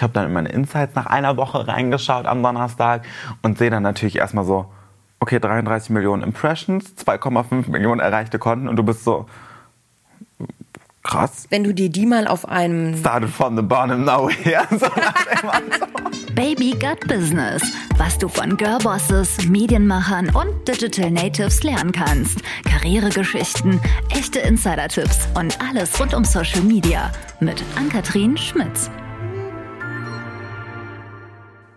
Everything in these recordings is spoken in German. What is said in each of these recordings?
Ich habe dann in meine Insights nach einer Woche reingeschaut am Donnerstag und sehe dann natürlich erstmal so, okay, 33 Millionen Impressions, 2,5 Millionen erreichte Konten und du bist so, krass. Wenn du dir die mal auf einem... Started from the bottom, now here. So Baby Gut Business. Was du von Girlbosses, Medienmachern und Digital Natives lernen kannst. Karrieregeschichten, echte Insider-Tipps und alles rund um Social Media. Mit Ann-Kathrin Schmitz.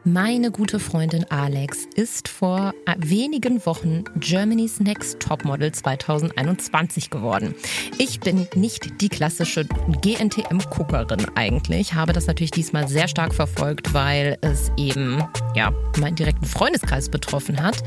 Meine gute Freundin Alex ist vor wenigen Wochen Germany's Next Topmodel 2021 geworden. Ich bin nicht die klassische GNTM-Guckerin eigentlich, habe das natürlich diesmal sehr stark verfolgt, weil es eben ja meinen direkten Freundeskreis betroffen hat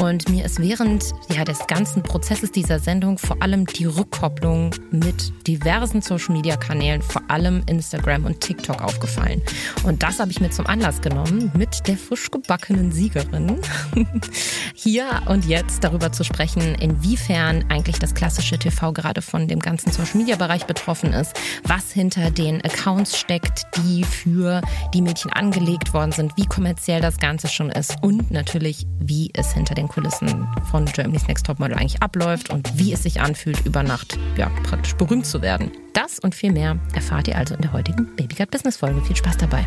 und mir ist während ja des ganzen Prozesses dieser Sendung vor allem die Rückkopplung mit diversen Social-Media-Kanälen, vor allem Instagram und TikTok aufgefallen. Und das habe ich mir zum Anlass genommen mit der frisch gebackenen Siegerin hier und jetzt darüber zu sprechen, inwiefern eigentlich das klassische TV gerade von dem ganzen Social-Media-Bereich betroffen ist, was hinter den Accounts steckt, die für die Mädchen angelegt worden sind, wie kommerziell das Ganze schon ist und natürlich, wie es hinter den Kulissen von Germany's Next Topmodel eigentlich abläuft und wie es sich anfühlt, über Nacht ja, praktisch berühmt zu werden. Das und viel mehr erfahrt ihr also in der heutigen Babygut Business Folge. Viel Spaß dabei.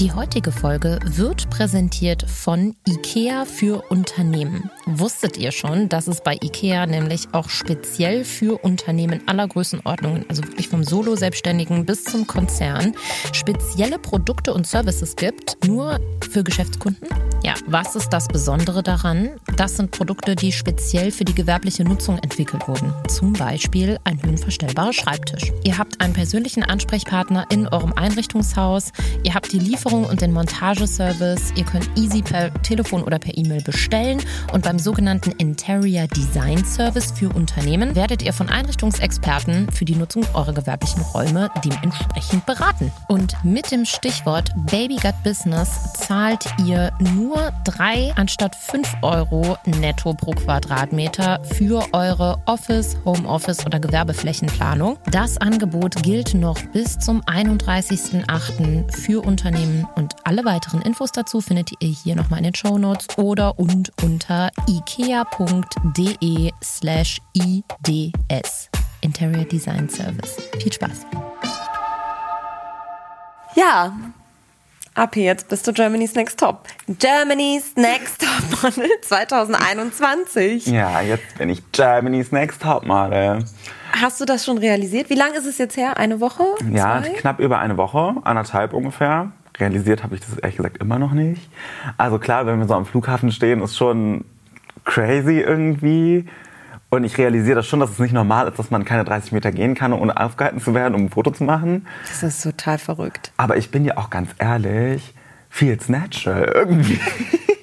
Die heutige Folge wird präsentiert von IKEA für Unternehmen. Wusstet ihr schon, dass es bei IKEA nämlich auch speziell für Unternehmen aller Größenordnungen, also wirklich vom Solo-Selbstständigen bis zum Konzern, spezielle Produkte und Services gibt, nur für Geschäftskunden? Ja, was ist das Besondere daran? Das sind Produkte, die speziell für die gewerbliche Nutzung entwickelt wurden. Zum Beispiel ein höhenverstellbarer Schreibtisch. Ihr habt einen persönlichen Ansprechpartner in eurem Einrichtungshaus. Ihr habt die Lieferung und den Montageservice. Ihr könnt easy per Telefon oder per E-Mail bestellen. Und beim sogenannten Interior Design Service für Unternehmen werdet ihr von Einrichtungsexperten für die Nutzung eurer gewerblichen Räume dementsprechend beraten. Und mit dem Stichwort Baby Gut Business zahlt ihr nur nur drei anstatt fünf Euro netto pro Quadratmeter für eure Office, Homeoffice oder Gewerbeflächenplanung. Das Angebot gilt noch bis zum 31.08. für Unternehmen und alle weiteren Infos dazu findet ihr hier nochmal in den Show Notes oder und unter ikea.de slash ids. Interior Design Service. Viel Spaß. Ja, AP, jetzt bist du Germany's Next Top. Germany's Next Top Model 2021. Ja, jetzt bin ich Germany's Next Top Model. Hast du das schon realisiert? Wie lange ist es jetzt her? Eine Woche? Ja, knapp über eine Woche, anderthalb ungefähr. Realisiert habe ich das ehrlich gesagt immer noch nicht. Also klar, wenn wir so am Flughafen stehen, ist schon crazy irgendwie. Und ich realisiere das schon, dass es nicht normal ist, dass man keine 30 Meter gehen kann, ohne aufgehalten zu werden, um ein Foto zu machen. Das ist total verrückt. Aber ich bin ja auch ganz ehrlich, feels natural irgendwie.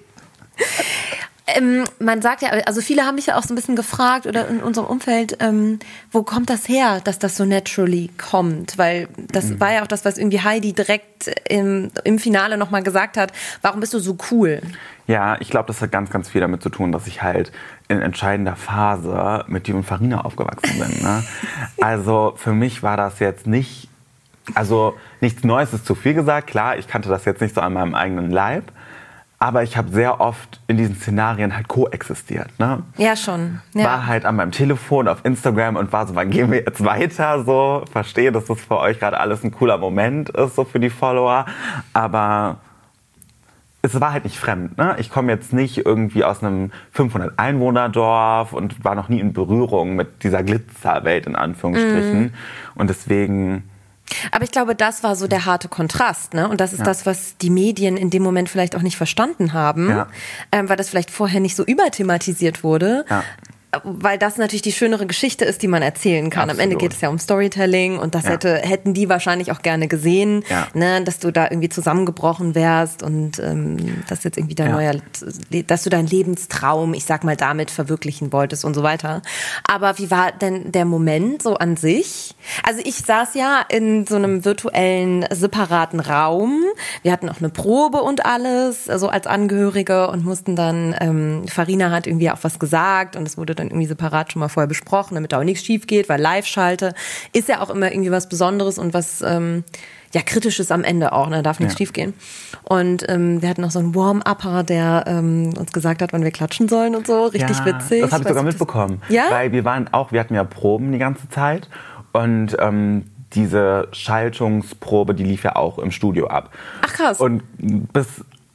Ähm, man sagt ja, also viele haben mich ja auch so ein bisschen gefragt oder in unserem Umfeld, ähm, wo kommt das her, dass das so naturally kommt? Weil das mhm. war ja auch das, was irgendwie Heidi direkt im, im Finale nochmal gesagt hat. Warum bist du so cool? Ja, ich glaube, das hat ganz, ganz viel damit zu tun, dass ich halt in entscheidender Phase mit dir und Farina aufgewachsen bin. Ne? Also für mich war das jetzt nicht, also nichts Neues ist zu viel gesagt. Klar, ich kannte das jetzt nicht so an meinem eigenen Leib. Aber ich habe sehr oft in diesen Szenarien halt koexistiert. Ne? Ja, schon. Ja. War halt an meinem Telefon, auf Instagram und war so, wann gehen wir jetzt weiter? So, verstehe, dass das für euch gerade alles ein cooler Moment ist, so für die Follower. Aber es war halt nicht fremd. Ne? Ich komme jetzt nicht irgendwie aus einem 500-Einwohner-Dorf und war noch nie in Berührung mit dieser Glitzerwelt in Anführungsstrichen. Mm. Und deswegen aber ich glaube, das war so der harte Kontrast, ne? Und das ist ja. das, was die Medien in dem Moment vielleicht auch nicht verstanden haben, ja. ähm, weil das vielleicht vorher nicht so überthematisiert wurde. Ja weil das natürlich die schönere Geschichte ist, die man erzählen kann. Absolut. Am Ende geht es ja um Storytelling und das ja. hätte, hätten die wahrscheinlich auch gerne gesehen, ja. ne, dass du da irgendwie zusammengebrochen wärst und ähm, dass jetzt irgendwie dein ja. neuer, dass du deinen Lebenstraum, ich sag mal, damit verwirklichen wolltest und so weiter. Aber wie war denn der Moment so an sich? Also ich saß ja in so einem virtuellen separaten Raum. Wir hatten auch eine Probe und alles, so also als Angehörige und mussten dann, ähm, Farina hat irgendwie auch was gesagt und es wurde dann irgendwie separat schon mal vorher besprochen, damit da auch nichts schief geht, weil Live-Schalte ist ja auch immer irgendwie was Besonderes und was, ähm, ja, Kritisches am Ende auch, ne? darf nichts ja. schief Und ähm, wir hatten noch so einen Warm-Upper, der ähm, uns gesagt hat, wann wir klatschen sollen und so. Richtig ja, witzig. Das habe ich sogar mitbekommen. Ja? Weil wir waren auch, wir hatten ja Proben die ganze Zeit und ähm, diese Schaltungsprobe, die lief ja auch im Studio ab. Ach krass. Und bis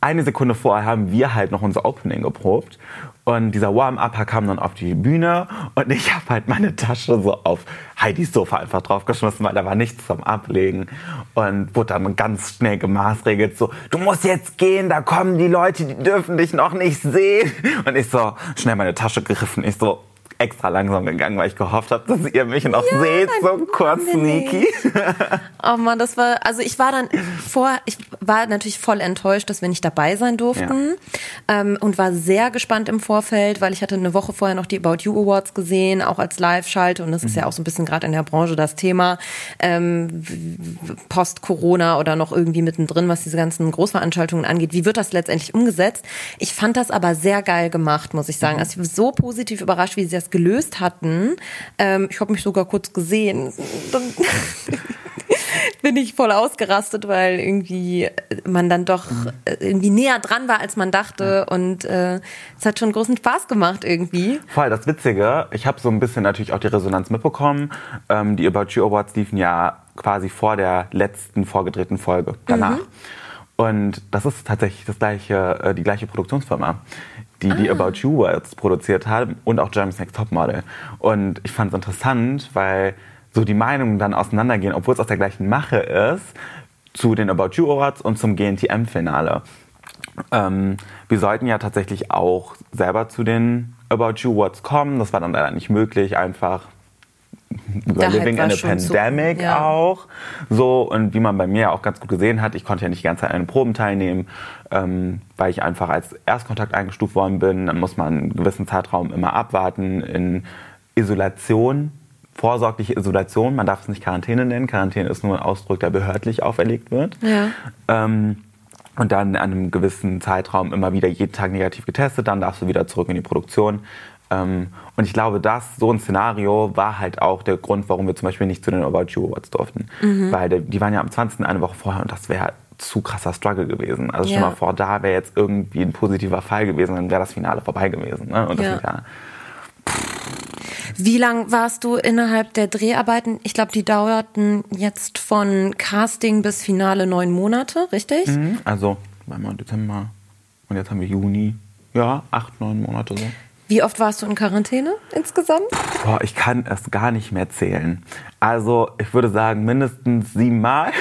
eine Sekunde vorher haben wir halt noch unser Opening geprobt. Und dieser Warm-Upper kam dann auf die Bühne und ich habe halt meine Tasche so auf Heidis Sofa einfach draufgeschmissen, weil da war nichts zum Ablegen. Und wurde dann ganz schnell gemaßregelt, so, du musst jetzt gehen, da kommen die Leute, die dürfen dich noch nicht sehen. Und ich so, schnell meine Tasche gegriffen, ich so, extra langsam gegangen, weil ich gehofft habe, dass ihr mich noch ja, seht, so kurz sneaky. oh Mann, das war, also ich war dann vor, ich war natürlich voll enttäuscht, dass wir nicht dabei sein durften ja. ähm, und war sehr gespannt im Vorfeld, weil ich hatte eine Woche vorher noch die About You Awards gesehen, auch als Live-Schalte und das mhm. ist ja auch so ein bisschen gerade in der Branche das Thema ähm, Post-Corona oder noch irgendwie mittendrin, was diese ganzen Großveranstaltungen angeht. Wie wird das letztendlich umgesetzt? Ich fand das aber sehr geil gemacht, muss ich sagen. Mhm. Also ich war so positiv überrascht, wie sie das gelöst hatten. Ähm, ich habe mich sogar kurz gesehen. Dann bin ich voll ausgerastet, weil irgendwie man dann doch äh, irgendwie näher dran war, als man dachte. Und äh, es hat schon großen Spaß gemacht irgendwie. Voll, das Witzige, ich habe so ein bisschen natürlich auch die Resonanz mitbekommen. Ähm, die About You Awards liefen ja quasi vor der letzten vorgedrehten Folge danach. Mhm. Und das ist tatsächlich das gleiche, äh, die gleiche Produktionsfirma die ah. die About You Words produziert haben und auch Germany's Next Topmodel. Und ich fand es interessant, weil so die Meinungen dann auseinandergehen, obwohl es aus der gleichen Mache ist, zu den About You Awards und zum GNTM-Finale. Ähm, wir sollten ja tatsächlich auch selber zu den About You Awards kommen. Das war dann leider nicht möglich, einfach über Living in a Pandemic so, ja. auch. So, und wie man bei mir auch ganz gut gesehen hat, ich konnte ja nicht die ganze Zeit an den Proben teilnehmen, ähm, weil ich einfach als Erstkontakt eingestuft worden bin. Dann muss man einen gewissen Zeitraum immer abwarten in Isolation, vorsorgliche Isolation. Man darf es nicht Quarantäne nennen. Quarantäne ist nur ein Ausdruck, der behördlich auferlegt wird. Ja. Ähm, und dann an einem gewissen Zeitraum immer wieder jeden Tag negativ getestet, dann darfst du wieder zurück in die Produktion. Ähm, und ich glaube, das, so ein Szenario war halt auch der Grund, warum wir zum Beispiel nicht zu den About You Awards durften. Mhm. Weil die waren ja am 20. eine Woche vorher und das wäre zu krasser Struggle gewesen. Also ja. stell mal vor, da wäre jetzt irgendwie ein positiver Fall gewesen, dann wäre das Finale vorbei gewesen. Ne? Und das ja. ja wie lang warst du innerhalb der Dreharbeiten? Ich glaube, die dauerten jetzt von Casting bis Finale neun Monate, richtig? Mhm, also, einmal Dezember und jetzt haben wir Juni. Ja, acht, neun Monate so. Wie oft warst du in Quarantäne insgesamt? Boah, ich kann es gar nicht mehr zählen. Also ich würde sagen mindestens siebenmal.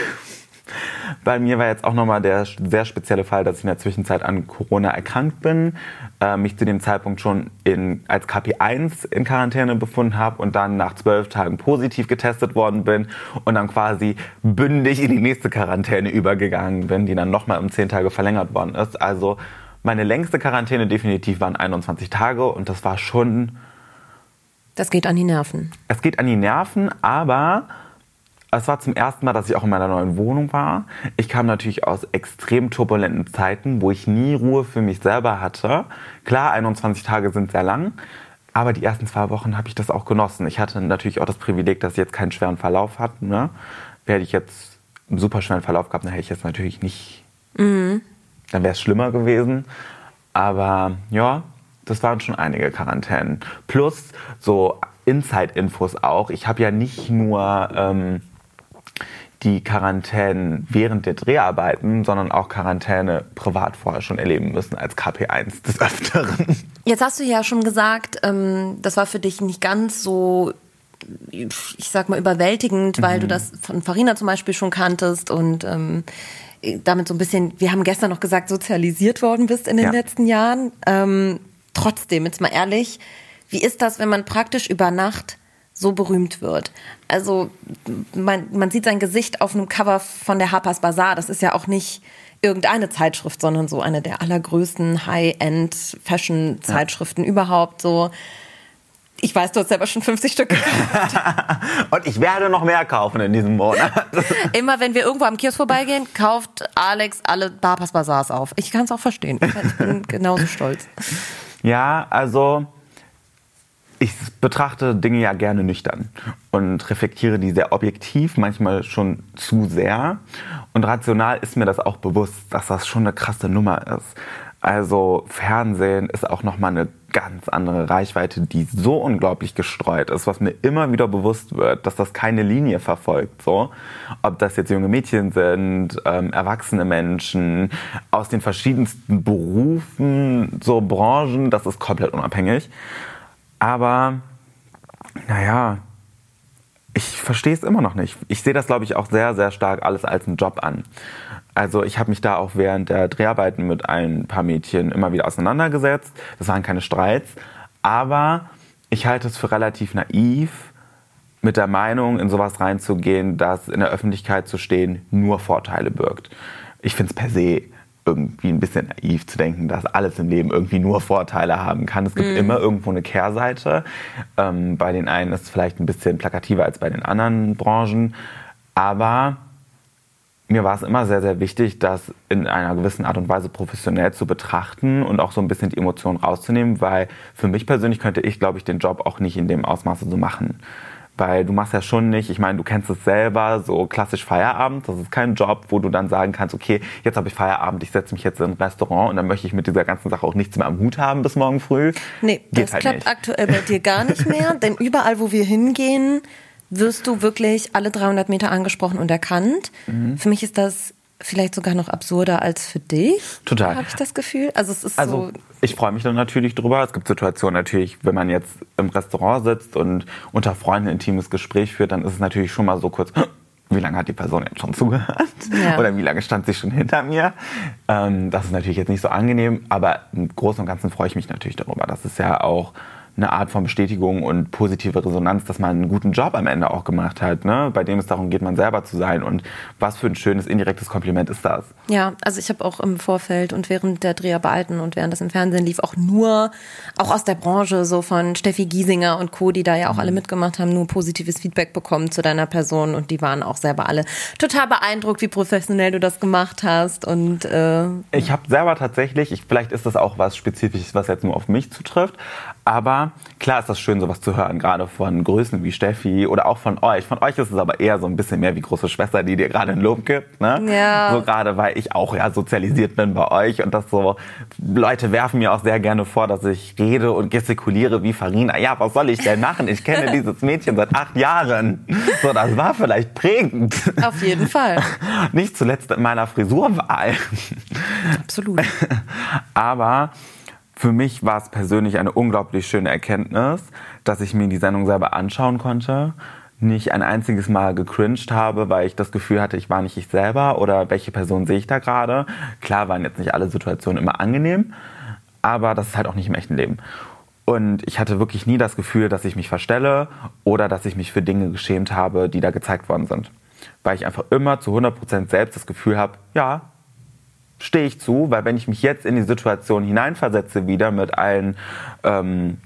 Bei mir war jetzt auch nochmal der sehr spezielle Fall, dass ich in der Zwischenzeit an Corona erkrankt bin, äh, mich zu dem Zeitpunkt schon in, als KP1 in Quarantäne befunden habe und dann nach zwölf Tagen positiv getestet worden bin und dann quasi bündig in die nächste Quarantäne übergegangen bin, die dann nochmal um zehn Tage verlängert worden ist. Also meine längste Quarantäne definitiv waren 21 Tage und das war schon. Das geht an die Nerven. Es geht an die Nerven, aber es war zum ersten Mal, dass ich auch in meiner neuen Wohnung war. Ich kam natürlich aus extrem turbulenten Zeiten, wo ich nie Ruhe für mich selber hatte. Klar, 21 Tage sind sehr lang, aber die ersten zwei Wochen habe ich das auch genossen. Ich hatte natürlich auch das Privileg, dass ich jetzt keinen schweren Verlauf hatte. Ne? Wäre ich jetzt einen super schweren Verlauf gehabt, dann hätte ich jetzt natürlich nicht mhm dann wäre es schlimmer gewesen. Aber ja, das waren schon einige Quarantänen. Plus so Inside-Infos auch. Ich habe ja nicht nur ähm, die Quarantänen während der Dreharbeiten, sondern auch Quarantäne privat vorher schon erleben müssen als KP1 des Öfteren. Jetzt hast du ja schon gesagt, ähm, das war für dich nicht ganz so ich sag mal, überwältigend, weil mhm. du das von Farina zum Beispiel schon kanntest und ähm, damit so ein bisschen, wir haben gestern noch gesagt, sozialisiert worden bist in den ja. letzten Jahren. Ähm, trotzdem, jetzt mal ehrlich, wie ist das, wenn man praktisch über Nacht so berühmt wird? Also man, man sieht sein Gesicht auf einem Cover von der Harper's Bazaar. Das ist ja auch nicht irgendeine Zeitschrift, sondern so eine der allergrößten High-End-Fashion-Zeitschriften ja. überhaupt. So ich weiß, du hast selber schon 50 Stück gekauft. Und ich werde noch mehr kaufen in diesem Monat. Immer wenn wir irgendwo am Kiosk vorbeigehen, kauft Alex alle Barpas Bazaars auf. Ich kann es auch verstehen. Ich bin genauso stolz. Ja, also ich betrachte Dinge ja gerne nüchtern und reflektiere die sehr objektiv, manchmal schon zu sehr. Und rational ist mir das auch bewusst, dass das schon eine krasse Nummer ist. Also Fernsehen ist auch nochmal eine ganz andere Reichweite, die so unglaublich gestreut ist, was mir immer wieder bewusst wird, dass das keine Linie verfolgt. So, ob das jetzt junge Mädchen sind, ähm, erwachsene Menschen aus den verschiedensten Berufen, so Branchen, das ist komplett unabhängig. Aber, naja, ich verstehe es immer noch nicht. Ich sehe das, glaube ich, auch sehr, sehr stark alles als einen Job an. Also ich habe mich da auch während der Dreharbeiten mit ein paar Mädchen immer wieder auseinandergesetzt. Das waren keine Streits. Aber ich halte es für relativ naiv, mit der Meinung, in sowas reinzugehen, dass in der Öffentlichkeit zu stehen nur Vorteile birgt. Ich finde es per se irgendwie ein bisschen naiv zu denken, dass alles im Leben irgendwie nur Vorteile haben kann. Es gibt mm. immer irgendwo eine Kehrseite. Ähm, bei den einen ist es vielleicht ein bisschen plakativer als bei den anderen Branchen. Aber mir war es immer sehr, sehr wichtig, das in einer gewissen Art und Weise professionell zu betrachten und auch so ein bisschen die Emotionen rauszunehmen, weil für mich persönlich könnte ich, glaube ich, den Job auch nicht in dem Ausmaße so machen. Weil du machst ja schon nicht, ich meine, du kennst es selber, so klassisch Feierabend. Das ist kein Job, wo du dann sagen kannst, okay, jetzt habe ich Feierabend, ich setze mich jetzt in ein Restaurant und dann möchte ich mit dieser ganzen Sache auch nichts mehr am Hut haben bis morgen früh. Nee, Geht das halt klappt nicht. aktuell bei dir gar nicht mehr, denn überall, wo wir hingehen, wirst du wirklich alle 300 Meter angesprochen und erkannt. Mhm. Für mich ist das vielleicht sogar noch absurder als für dich. Total. Habe ich das Gefühl. Also es ist also, so. Ich freue mich dann natürlich drüber. Es gibt Situationen natürlich, wenn man jetzt im Restaurant sitzt und unter Freunden ein intimes Gespräch führt, dann ist es natürlich schon mal so kurz. Wie lange hat die Person jetzt schon zugehört? Ja. Oder wie lange stand sie schon hinter mir? Ähm, das ist natürlich jetzt nicht so angenehm, aber im Großen und Ganzen freue ich mich natürlich darüber. Das ist ja auch eine Art von Bestätigung und positive Resonanz, dass man einen guten Job am Ende auch gemacht hat, ne? bei dem es darum geht, man selber zu sein. Und was für ein schönes indirektes Kompliment ist das? Ja, also ich habe auch im Vorfeld und während der Dreharbeiten und während das im Fernsehen lief, auch nur, auch aus der Branche, so von Steffi Giesinger und Co., die da ja auch alle mhm. mitgemacht haben, nur positives Feedback bekommen zu deiner Person und die waren auch selber alle total beeindruckt, wie professionell du das gemacht hast. Und äh, ich habe selber tatsächlich, ich, vielleicht ist das auch was Spezifisches, was jetzt nur auf mich zutrifft, aber klar ist das schön, sowas zu hören, gerade von Größen wie Steffi oder auch von euch. Von euch ist es aber eher so ein bisschen mehr wie große Schwester, die dir gerade ein Lob gibt. Ne? Ja. So gerade, weil ich auch ja sozialisiert bin bei euch und das so, Leute werfen mir auch sehr gerne vor, dass ich rede und gestikuliere wie Farina. Ja, was soll ich denn machen? Ich kenne dieses Mädchen seit acht Jahren. So, das war vielleicht prägend. Auf jeden Fall. Nicht zuletzt in meiner Frisurwahl. Absolut. aber für mich war es persönlich eine unglaublich schöne Erkenntnis, dass ich mir die Sendung selber anschauen konnte. Nicht ein einziges Mal gecringed habe, weil ich das Gefühl hatte, ich war nicht ich selber oder welche Person sehe ich da gerade. Klar waren jetzt nicht alle Situationen immer angenehm, aber das ist halt auch nicht im echten Leben. Und ich hatte wirklich nie das Gefühl, dass ich mich verstelle oder dass ich mich für Dinge geschämt habe, die da gezeigt worden sind. Weil ich einfach immer zu 100% selbst das Gefühl habe, ja, stehe ich zu, weil wenn ich mich jetzt in die Situation hineinversetze wieder mit allen ähm,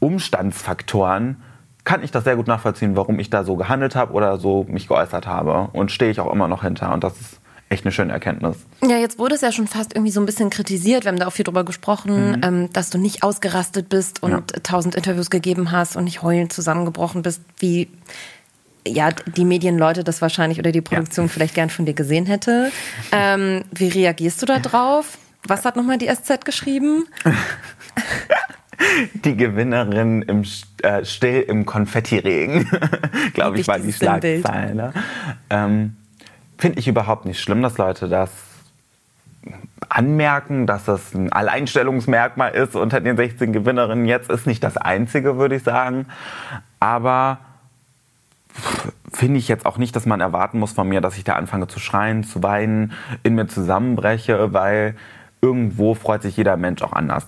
Umstandsfaktoren, kann ich das sehr gut nachvollziehen, warum ich da so gehandelt habe oder so mich geäußert habe. Und stehe ich auch immer noch hinter. Und das ist echt eine schöne Erkenntnis. Ja, jetzt wurde es ja schon fast irgendwie so ein bisschen kritisiert. Wir haben da auch viel drüber gesprochen, mhm. ähm, dass du nicht ausgerastet bist und tausend ja. Interviews gegeben hast und nicht heulend zusammengebrochen bist, wie ja, die Medienleute das wahrscheinlich oder die Produktion ja. vielleicht gern von dir gesehen hätte. Ähm, wie reagierst du da drauf? Was hat nochmal die SZ geschrieben? Die Gewinnerin im äh, Still im Konfettiregen, glaube ich, war die Schlagzeile. Ähm, Finde ich überhaupt nicht schlimm, dass Leute das anmerken, dass das ein Alleinstellungsmerkmal ist unter den 16 Gewinnerinnen. Jetzt ist nicht das einzige, würde ich sagen. Aber finde ich jetzt auch nicht, dass man erwarten muss von mir, dass ich da anfange zu schreien, zu weinen, in mir zusammenbreche, weil irgendwo freut sich jeder Mensch auch anders.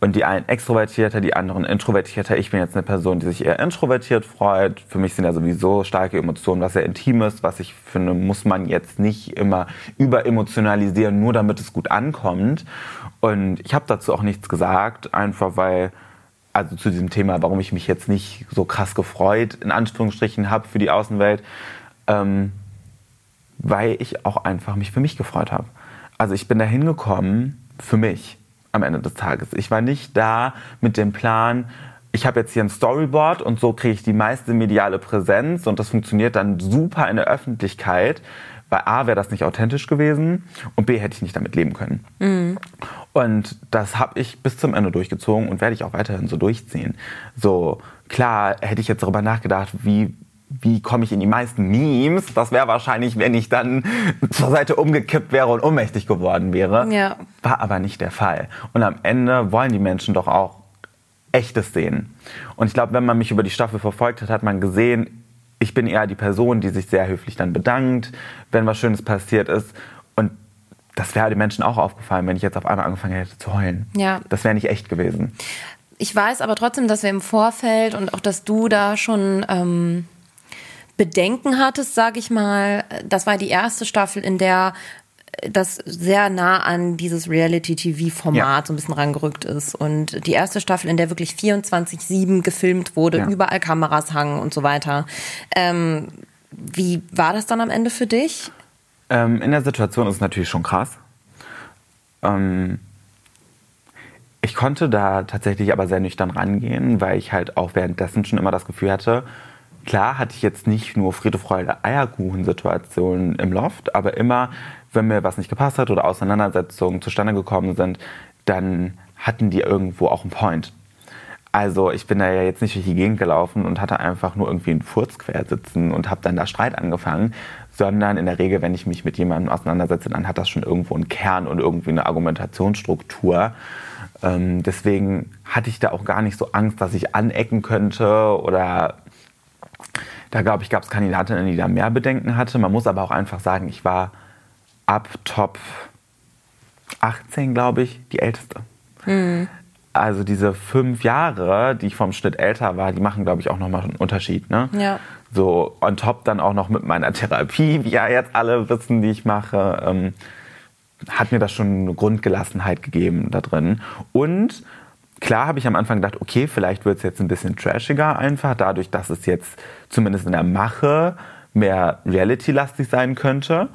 Und die einen extrovertierter, die anderen introvertierter. Ich bin jetzt eine Person, die sich eher introvertiert freut. Für mich sind ja sowieso starke Emotionen, was sehr Intimes, was ich finde, muss man jetzt nicht immer überemotionalisieren, nur damit es gut ankommt. Und ich habe dazu auch nichts gesagt, einfach weil also zu diesem Thema, warum ich mich jetzt nicht so krass gefreut, in Anführungsstrichen, habe für die Außenwelt, ähm, weil ich auch einfach mich für mich gefreut habe. Also ich bin da hingekommen für mich am Ende des Tages. Ich war nicht da mit dem Plan, ich habe jetzt hier ein Storyboard und so kriege ich die meiste mediale Präsenz und das funktioniert dann super in der Öffentlichkeit. Weil A wäre das nicht authentisch gewesen und B hätte ich nicht damit leben können. Mhm. Und das habe ich bis zum Ende durchgezogen und werde ich auch weiterhin so durchziehen. So klar hätte ich jetzt darüber nachgedacht, wie wie komme ich in die meisten Memes? Das wäre wahrscheinlich, wenn ich dann zur Seite umgekippt wäre und ohnmächtig geworden wäre. Ja. War aber nicht der Fall. Und am Ende wollen die Menschen doch auch Echtes sehen. Und ich glaube, wenn man mich über die Staffel verfolgt hat, hat man gesehen, ich bin eher die Person, die sich sehr höflich dann bedankt, wenn was Schönes passiert ist. Und das wäre den Menschen auch aufgefallen, wenn ich jetzt auf einmal angefangen hätte zu heulen. Ja. Das wäre nicht echt gewesen. Ich weiß aber trotzdem, dass wir im Vorfeld und auch, dass du da schon ähm, Bedenken hattest, sage ich mal. Das war die erste Staffel, in der das sehr nah an dieses Reality-TV-Format ja. so ein bisschen rangerückt ist. Und die erste Staffel, in der wirklich 24-7 gefilmt wurde, ja. überall Kameras hangen und so weiter. Ähm, wie war das dann am Ende für dich? Ähm, in der Situation ist es natürlich schon krass. Ähm, ich konnte da tatsächlich aber sehr nüchtern rangehen, weil ich halt auch währenddessen schon immer das Gefühl hatte, klar hatte ich jetzt nicht nur Friede, Freude, Eierkuchen-Situationen im Loft, aber immer wenn mir was nicht gepasst hat oder Auseinandersetzungen zustande gekommen sind, dann hatten die irgendwo auch einen Point. Also ich bin da ja jetzt nicht durch die Gegend gelaufen und hatte einfach nur irgendwie einen Furz quer sitzen und habe dann da Streit angefangen, sondern in der Regel, wenn ich mich mit jemandem auseinandersetze, dann hat das schon irgendwo einen Kern und irgendwie eine Argumentationsstruktur. Ähm, deswegen hatte ich da auch gar nicht so Angst, dass ich anecken könnte oder da glaube ich, gab es Kandidatinnen, die da mehr Bedenken hatte. Man muss aber auch einfach sagen, ich war ab Top 18, glaube ich, die älteste. Mhm. Also diese fünf Jahre, die ich vom Schnitt älter war, die machen, glaube ich, auch nochmal einen Unterschied. Ne? Ja. So on top dann auch noch mit meiner Therapie, wie ja jetzt alle wissen, die ich mache, ähm, hat mir das schon eine Grundgelassenheit gegeben da drin. Und klar habe ich am Anfang gedacht, okay, vielleicht wird es jetzt ein bisschen trashiger einfach, dadurch, dass es jetzt zumindest in der Mache mehr reality-lastig sein könnte.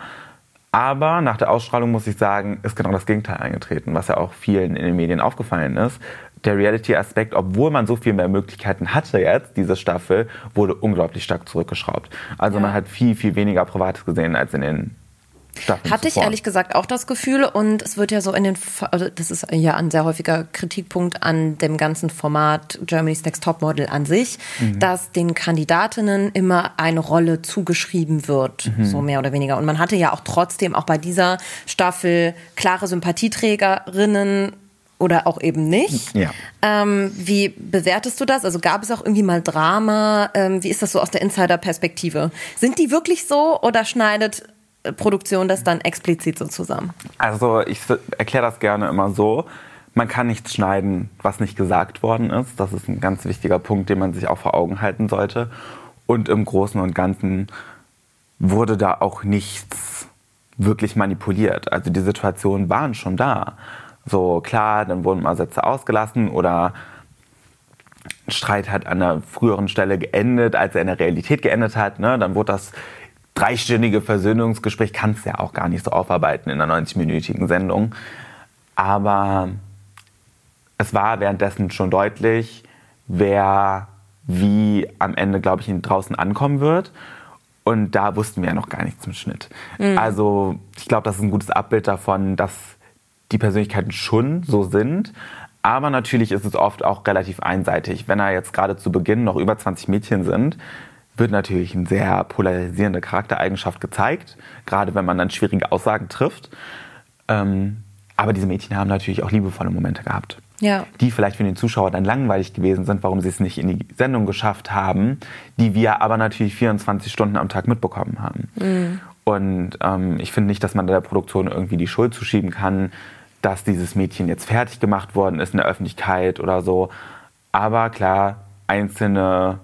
Aber nach der Ausstrahlung muss ich sagen, ist genau das Gegenteil eingetreten, was ja auch vielen in den Medien aufgefallen ist. Der Reality-Aspekt, obwohl man so viel mehr Möglichkeiten hatte jetzt, diese Staffel, wurde unglaublich stark zurückgeschraubt. Also ja. man hat viel, viel weniger Privates gesehen als in den Staffeln Hatte ich ehrlich gesagt auch das Gefühl und es wird ja so in den, also das ist ja ein sehr häufiger Kritikpunkt an dem ganzen Format Germany's Next Topmodel an sich, mhm. dass den Kandidatinnen immer eine Rolle zugeschrieben wird, mhm. so mehr oder weniger. Und man hatte ja auch trotzdem auch bei dieser Staffel klare Sympathieträgerinnen oder auch eben nicht. Ja. Ähm, wie bewertest du das? Also gab es auch irgendwie mal Drama? Ähm, wie ist das so aus der Insider-Perspektive? Sind die wirklich so oder schneidet Produktion das dann explizit so zusammen? Also ich erkläre das gerne immer so. Man kann nichts schneiden, was nicht gesagt worden ist. Das ist ein ganz wichtiger Punkt, den man sich auch vor Augen halten sollte. Und im Großen und Ganzen wurde da auch nichts wirklich manipuliert. Also die Situationen waren schon da. So klar, dann wurden mal Sätze ausgelassen oder Streit hat an einer früheren Stelle geendet, als er in der Realität geendet hat. Ne? Dann wurde das dreistündige Versöhnungsgespräch kannst du ja auch gar nicht so aufarbeiten in einer 90-minütigen Sendung. Aber es war währenddessen schon deutlich, wer wie am Ende, glaube ich, draußen ankommen wird. Und da wussten wir ja noch gar nichts im Schnitt. Mhm. Also ich glaube, das ist ein gutes Abbild davon, dass die Persönlichkeiten schon so sind. Aber natürlich ist es oft auch relativ einseitig. Wenn er jetzt gerade zu Beginn noch über 20 Mädchen sind, wird natürlich eine sehr polarisierende Charaktereigenschaft gezeigt, gerade wenn man dann schwierige Aussagen trifft. Ähm, aber diese Mädchen haben natürlich auch liebevolle Momente gehabt. Ja. Die vielleicht für den Zuschauer dann langweilig gewesen sind, warum sie es nicht in die Sendung geschafft haben, die wir aber natürlich 24 Stunden am Tag mitbekommen haben. Mhm. Und ähm, ich finde nicht, dass man der Produktion irgendwie die Schuld zuschieben kann, dass dieses Mädchen jetzt fertig gemacht worden ist in der Öffentlichkeit oder so. Aber klar, einzelne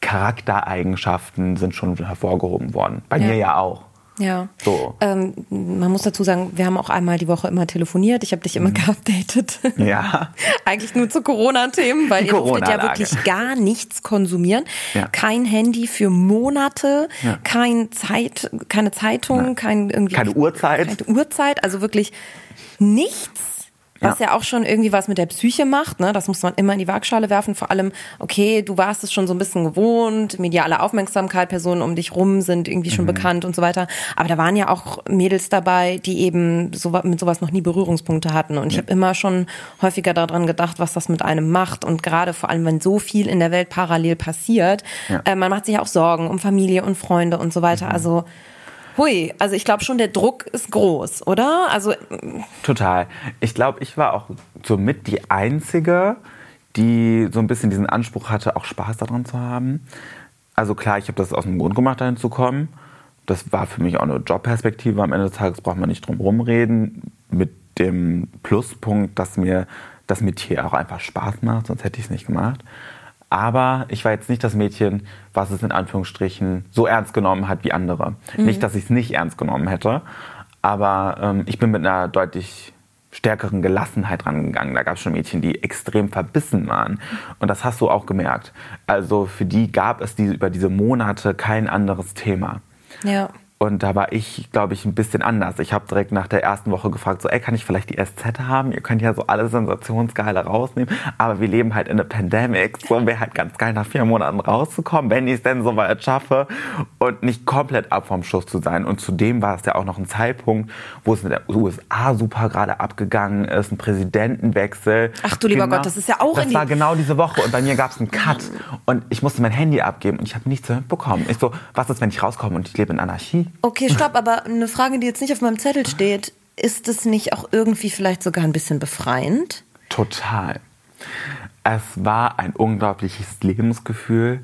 Charaktereigenschaften sind schon hervorgehoben worden. Bei ja. mir ja auch. Ja. So. Ähm, man muss dazu sagen, wir haben auch einmal die Woche immer telefoniert. Ich habe dich immer mhm. geupdatet. Ja. Eigentlich nur zu Corona-Themen, weil die ihr durftet ja wirklich gar nichts konsumieren. Ja. Kein Handy für Monate, ja. kein Zeit, keine Zeitung, kein irgendwie. Keine Uhrzeit. Keine Uhrzeit, also wirklich nichts. Was ja. ja. auch schon irgendwie was mit der Psyche macht, ne? Das muss man immer in die Waagschale werfen. Vor allem, okay, du warst es schon so ein bisschen gewohnt, mediale Aufmerksamkeit, Personen um dich rum sind irgendwie schon mhm. bekannt und so weiter. Aber da waren ja auch Mädels dabei, die eben so, mit sowas noch nie Berührungspunkte hatten. Und ich habe immer schon häufiger daran gedacht, was das mit einem macht. Und gerade vor allem, wenn so viel in der Welt parallel passiert, ja. äh, man macht sich auch Sorgen um Familie und Freunde und so weiter. Mhm. Also Hui, also ich glaube schon, der Druck ist groß, oder? Also total. Ich glaube, ich war auch somit die einzige, die so ein bisschen diesen Anspruch hatte, auch Spaß daran zu haben. Also klar, ich habe das aus dem Grund gemacht, dahin zu kommen. Das war für mich auch eine Jobperspektive. Am Ende des Tages braucht man nicht drum rumreden. Mit dem Pluspunkt, dass mir das Metier auch einfach Spaß macht, sonst hätte ich es nicht gemacht. Aber ich war jetzt nicht das Mädchen, was es in Anführungsstrichen so ernst genommen hat wie andere. Mhm. Nicht, dass ich es nicht ernst genommen hätte, aber ähm, ich bin mit einer deutlich stärkeren Gelassenheit rangegangen. Da gab es schon Mädchen, die extrem verbissen waren. Und das hast du auch gemerkt. Also für die gab es die, über diese Monate kein anderes Thema. Ja. Und da war ich, glaube ich, ein bisschen anders. Ich habe direkt nach der ersten Woche gefragt, so, ey, kann ich vielleicht die SZ haben? Ihr könnt ja so alle Sensationsgeile rausnehmen. Aber wir leben halt in einer Pandemic. So wäre halt ganz geil, nach vier Monaten rauszukommen, wenn ich es denn so weit schaffe und nicht komplett ab vom Schuss zu sein. Und zudem war es ja auch noch ein Zeitpunkt, wo es mit der USA super gerade abgegangen ist, ein Präsidentenwechsel. Ach du lieber genau, Gott, das ist ja auch Das war genau diese Woche und bei mir gab es einen Cut und ich musste mein Handy abgeben und ich habe nichts bekommen. Ich so, was ist, wenn ich rauskomme und ich lebe in Anarchie? Okay, stopp, aber eine Frage, die jetzt nicht auf meinem Zettel steht, ist es nicht auch irgendwie vielleicht sogar ein bisschen befreiend? Total. Es war ein unglaubliches Lebensgefühl,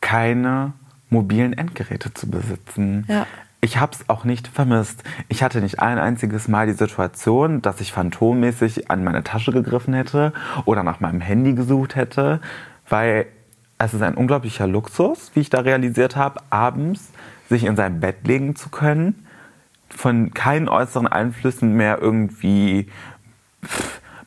keine mobilen Endgeräte zu besitzen. Ja. Ich habe es auch nicht vermisst. Ich hatte nicht ein einziges Mal die Situation, dass ich phantommäßig an meine Tasche gegriffen hätte oder nach meinem Handy gesucht hätte, weil es ist ein unglaublicher Luxus, wie ich da realisiert habe, abends sich in sein Bett legen zu können, von keinen äußeren Einflüssen mehr irgendwie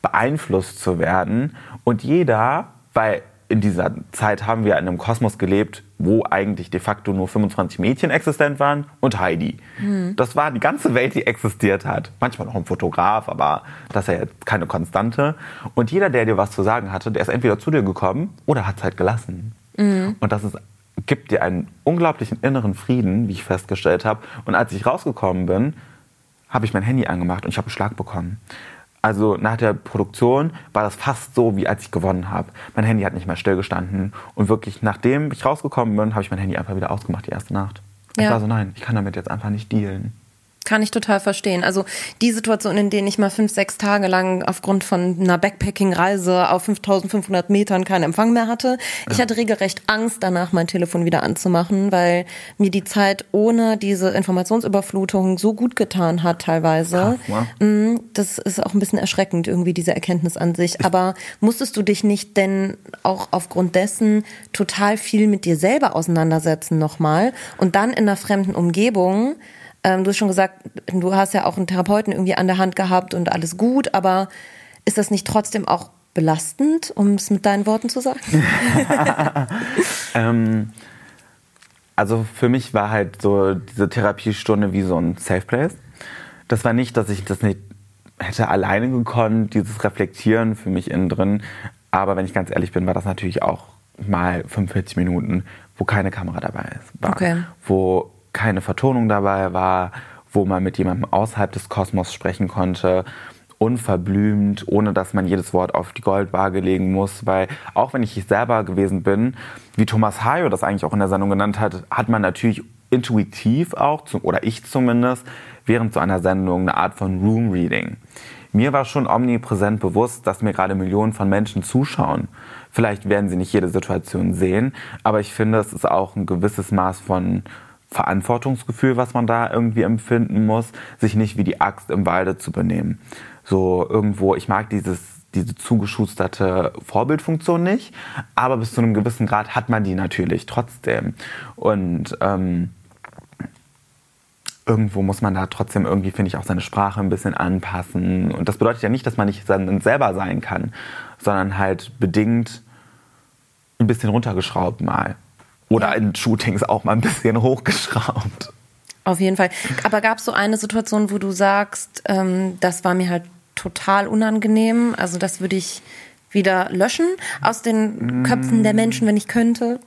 beeinflusst zu werden. Und jeder, weil in dieser Zeit haben wir in einem Kosmos gelebt, wo eigentlich de facto nur 25 Mädchen existent waren und Heidi. Mhm. Das war die ganze Welt, die existiert hat. Manchmal noch ein Fotograf, aber das ist ja jetzt keine Konstante. Und jeder, der dir was zu sagen hatte, der ist entweder zu dir gekommen oder hat es halt gelassen. Mhm. Und das ist gibt dir einen unglaublichen inneren Frieden, wie ich festgestellt habe. Und als ich rausgekommen bin, habe ich mein Handy angemacht und ich habe einen Schlag bekommen. Also nach der Produktion war das fast so, wie als ich gewonnen habe. Mein Handy hat nicht mehr stillgestanden. Und wirklich, nachdem ich rausgekommen bin, habe ich mein Handy einfach wieder ausgemacht, die erste Nacht. Ja. Ich war so, nein, ich kann damit jetzt einfach nicht dealen. Kann ich total verstehen. Also die Situation, in denen ich mal fünf, sechs Tage lang aufgrund von einer Backpacking-Reise auf 5500 Metern keinen Empfang mehr hatte. Ja. Ich hatte regelrecht Angst danach, mein Telefon wieder anzumachen, weil mir die Zeit ohne diese Informationsüberflutung so gut getan hat teilweise. Krass, mm, das ist auch ein bisschen erschreckend, irgendwie diese Erkenntnis an sich. Aber musstest du dich nicht denn auch aufgrund dessen total viel mit dir selber auseinandersetzen nochmal und dann in einer fremden Umgebung ähm, du hast schon gesagt, du hast ja auch einen Therapeuten irgendwie an der Hand gehabt und alles gut, aber ist das nicht trotzdem auch belastend, um es mit deinen Worten zu sagen? ähm, also für mich war halt so diese Therapiestunde wie so ein Safe Place. Das war nicht, dass ich das nicht hätte alleine gekonnt, dieses Reflektieren für mich innen drin. Aber wenn ich ganz ehrlich bin, war das natürlich auch mal 45 Minuten, wo keine Kamera dabei ist. War, okay. Wo keine Vertonung dabei war, wo man mit jemandem außerhalb des Kosmos sprechen konnte, unverblümt, ohne dass man jedes Wort auf die Goldwaage legen muss, weil auch wenn ich ich selber gewesen bin, wie Thomas Hayo das eigentlich auch in der Sendung genannt hat, hat man natürlich intuitiv auch, oder ich zumindest, während so einer Sendung eine Art von Room Reading. Mir war schon omnipräsent bewusst, dass mir gerade Millionen von Menschen zuschauen. Vielleicht werden sie nicht jede Situation sehen, aber ich finde, es ist auch ein gewisses Maß von Verantwortungsgefühl, was man da irgendwie empfinden muss, sich nicht wie die Axt im Walde zu benehmen. So irgendwo, ich mag dieses diese zugeschusterte Vorbildfunktion nicht, aber bis zu einem gewissen Grad hat man die natürlich trotzdem. Und ähm, irgendwo muss man da trotzdem irgendwie, finde ich, auch seine Sprache ein bisschen anpassen. Und das bedeutet ja nicht, dass man nicht selber sein kann, sondern halt bedingt ein bisschen runtergeschraubt mal. Oder in Shootings auch mal ein bisschen hochgeschraubt. Auf jeden Fall. Aber gab es so eine Situation, wo du sagst, ähm, das war mir halt total unangenehm. Also das würde ich wieder löschen aus den Köpfen der Menschen, wenn ich könnte.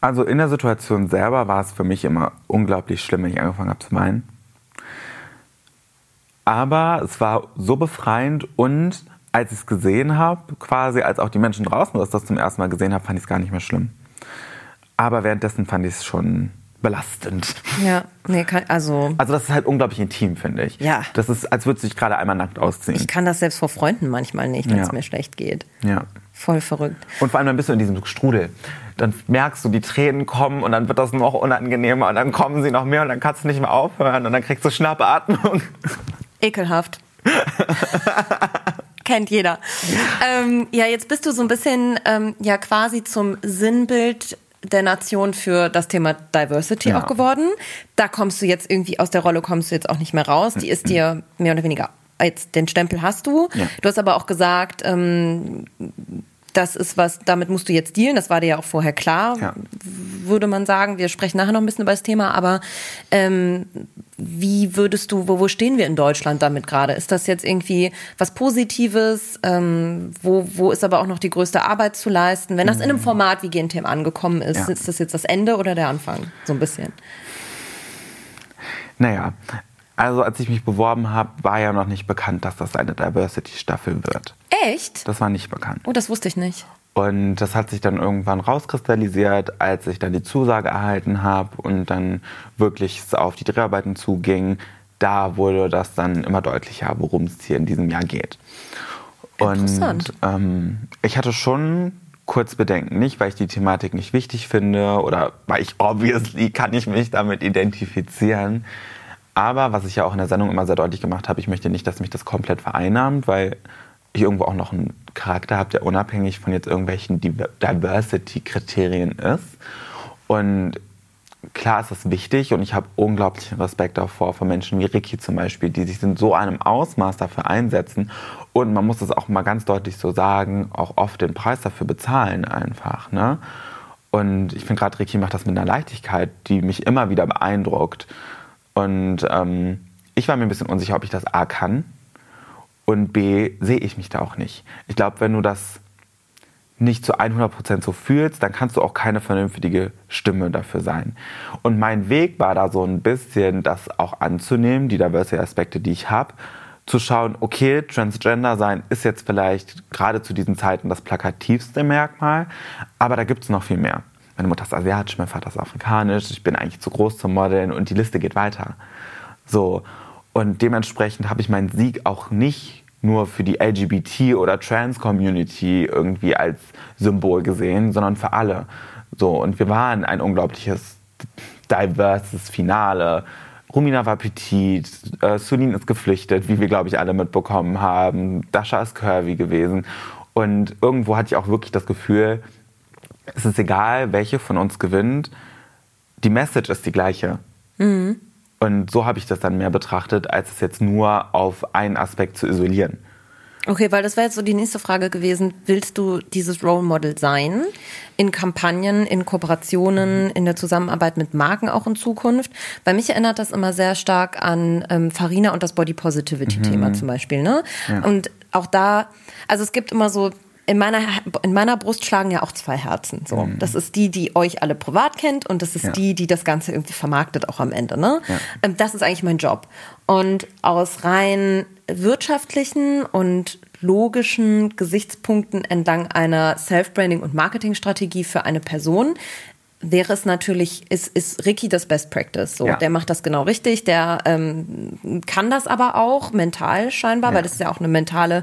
Also in der Situation selber war es für mich immer unglaublich schlimm, wenn ich angefangen habe zu weinen. Aber es war so befreiend und als ich es gesehen habe, quasi als auch die Menschen draußen das, das zum ersten Mal gesehen haben, fand ich es gar nicht mehr schlimm. Aber währenddessen fand ich es schon belastend. Ja, nee, kann, also. Also das ist halt unglaublich intim, finde ich. Ja. Das ist, als würdest du dich gerade einmal nackt ausziehen. Ich kann das selbst vor Freunden manchmal nicht, wenn es Ja. mir schlecht geht. ja. Voll verrückt. Und vor allem dann bist du in diesem Strudel. Dann merkst du, die Tränen kommen und dann wird das noch unangenehmer und dann kommen sie noch mehr und dann kannst du nicht mehr aufhören und dann kriegst du Schnappatmung. Ekelhaft. Kennt jeder. Ähm, ja, jetzt bist du so ein bisschen ähm, ja quasi zum Sinnbild der Nation für das Thema Diversity Ja. auch geworden. Da kommst du jetzt irgendwie aus der Rolle kommst du jetzt auch nicht mehr raus. Die ist dir mehr oder weniger jetzt den Stempel hast du. Ja. Du hast aber auch gesagt, ähm, das ist was, damit musst du jetzt dealen. Das war dir ja auch vorher klar, Ja. würde man sagen. Wir sprechen nachher noch ein bisschen über das Thema, aber ähm, wie würdest du, wo, wo stehen wir in Deutschland damit gerade? Ist das jetzt irgendwie was Positives? Ähm, wo, wo ist aber auch noch die größte Arbeit zu leisten? Wenn das in einem Format wie GNTM angekommen ist, Mhm. Ja. ist das jetzt das Ende oder der Anfang? So ein bisschen. Naja, also als ich mich beworben habe, war ja noch nicht bekannt, dass das eine Diversity-Staffel wird. Echt? Das war nicht bekannt. Oh, das wusste ich nicht. Und das hat sich dann irgendwann rauskristallisiert, als ich dann die Zusage erhalten habe und dann wirklich auf die Dreharbeiten zuging. Da wurde das dann immer deutlicher, worum es hier in diesem Jahr geht. Interessant. Und ähm, ich hatte schon kurz Bedenken, nicht weil ich die Thematik nicht wichtig finde oder weil ich obviously kann ich mich damit identifizieren. Aber was ich ja auch in der Sendung immer sehr deutlich gemacht habe, ich möchte nicht, dass mich das komplett vereinnahmt, weil ich irgendwo auch noch einen Charakter habe, der unabhängig von jetzt irgendwelchen Diver- Diversity-Kriterien ist. Und klar ist das wichtig und ich habe unglaublichen Respekt davor von Menschen wie Ricky zum Beispiel, die sich in so einem Ausmaß dafür einsetzen und man muss das auch mal ganz deutlich so sagen, auch oft den Preis dafür bezahlen einfach. Ne? Und ich finde gerade Ricky macht das mit einer Leichtigkeit, die mich immer wieder beeindruckt. Und ähm, ich war mir ein bisschen unsicher, ob ich das A kann und B sehe ich mich da auch nicht. Ich glaube, wenn du das nicht zu 100% so fühlst, dann kannst du auch keine vernünftige Stimme dafür sein. Und mein Weg war da so ein bisschen, das auch anzunehmen, die Diversity-Aspekte, die ich habe, zu schauen, okay, Transgender sein ist jetzt vielleicht gerade zu diesen Zeiten das plakativste Merkmal, aber da gibt es noch viel mehr. Meine Mutter ist asiatisch, mein Vater ist afrikanisch, ich bin eigentlich zu groß zum Modeln und die Liste geht weiter. So. Und dementsprechend habe ich meinen Sieg auch nicht nur für die LGBT- oder Trans-Community irgendwie als Symbol gesehen, sondern für alle. So, und wir waren ein unglaubliches, diverses Finale. Rumina war petit, äh, Sunin ist geflüchtet, wie wir, glaube ich, alle mitbekommen haben. Dasha ist curvy gewesen. Und irgendwo hatte ich auch wirklich das Gefühl, es ist egal, welche von uns gewinnt, die Message ist die gleiche. Und so habe ich das dann mehr betrachtet, als es jetzt nur auf einen Aspekt zu isolieren. Okay, weil das wäre jetzt so die nächste Frage gewesen. Willst du dieses Role Model sein? In Kampagnen, in Kooperationen, in der Zusammenarbeit mit Marken auch in Zukunft? Weil mich erinnert das immer sehr stark an ähm, Farina und das Body Positivity-Thema zum Beispiel. Ne? Und auch da, also es gibt immer so, in meiner, in meiner Brust schlagen ja auch zwei Herzen. So. Das ist die, die euch alle privat kennt und das ist Ja. die, die das Ganze irgendwie vermarktet auch am Ende. Ne? Ähm, Das ist eigentlich mein Job. Und aus rein wirtschaftlichen und logischen Gesichtspunkten entlang einer Self-Branding- und Marketingstrategie für eine Person wäre es natürlich, ist, ist Ricky das Best Practice. So, Ja. der macht das genau richtig, der ähm, kann das aber auch mental scheinbar, Ja. weil das ist ja auch eine mentale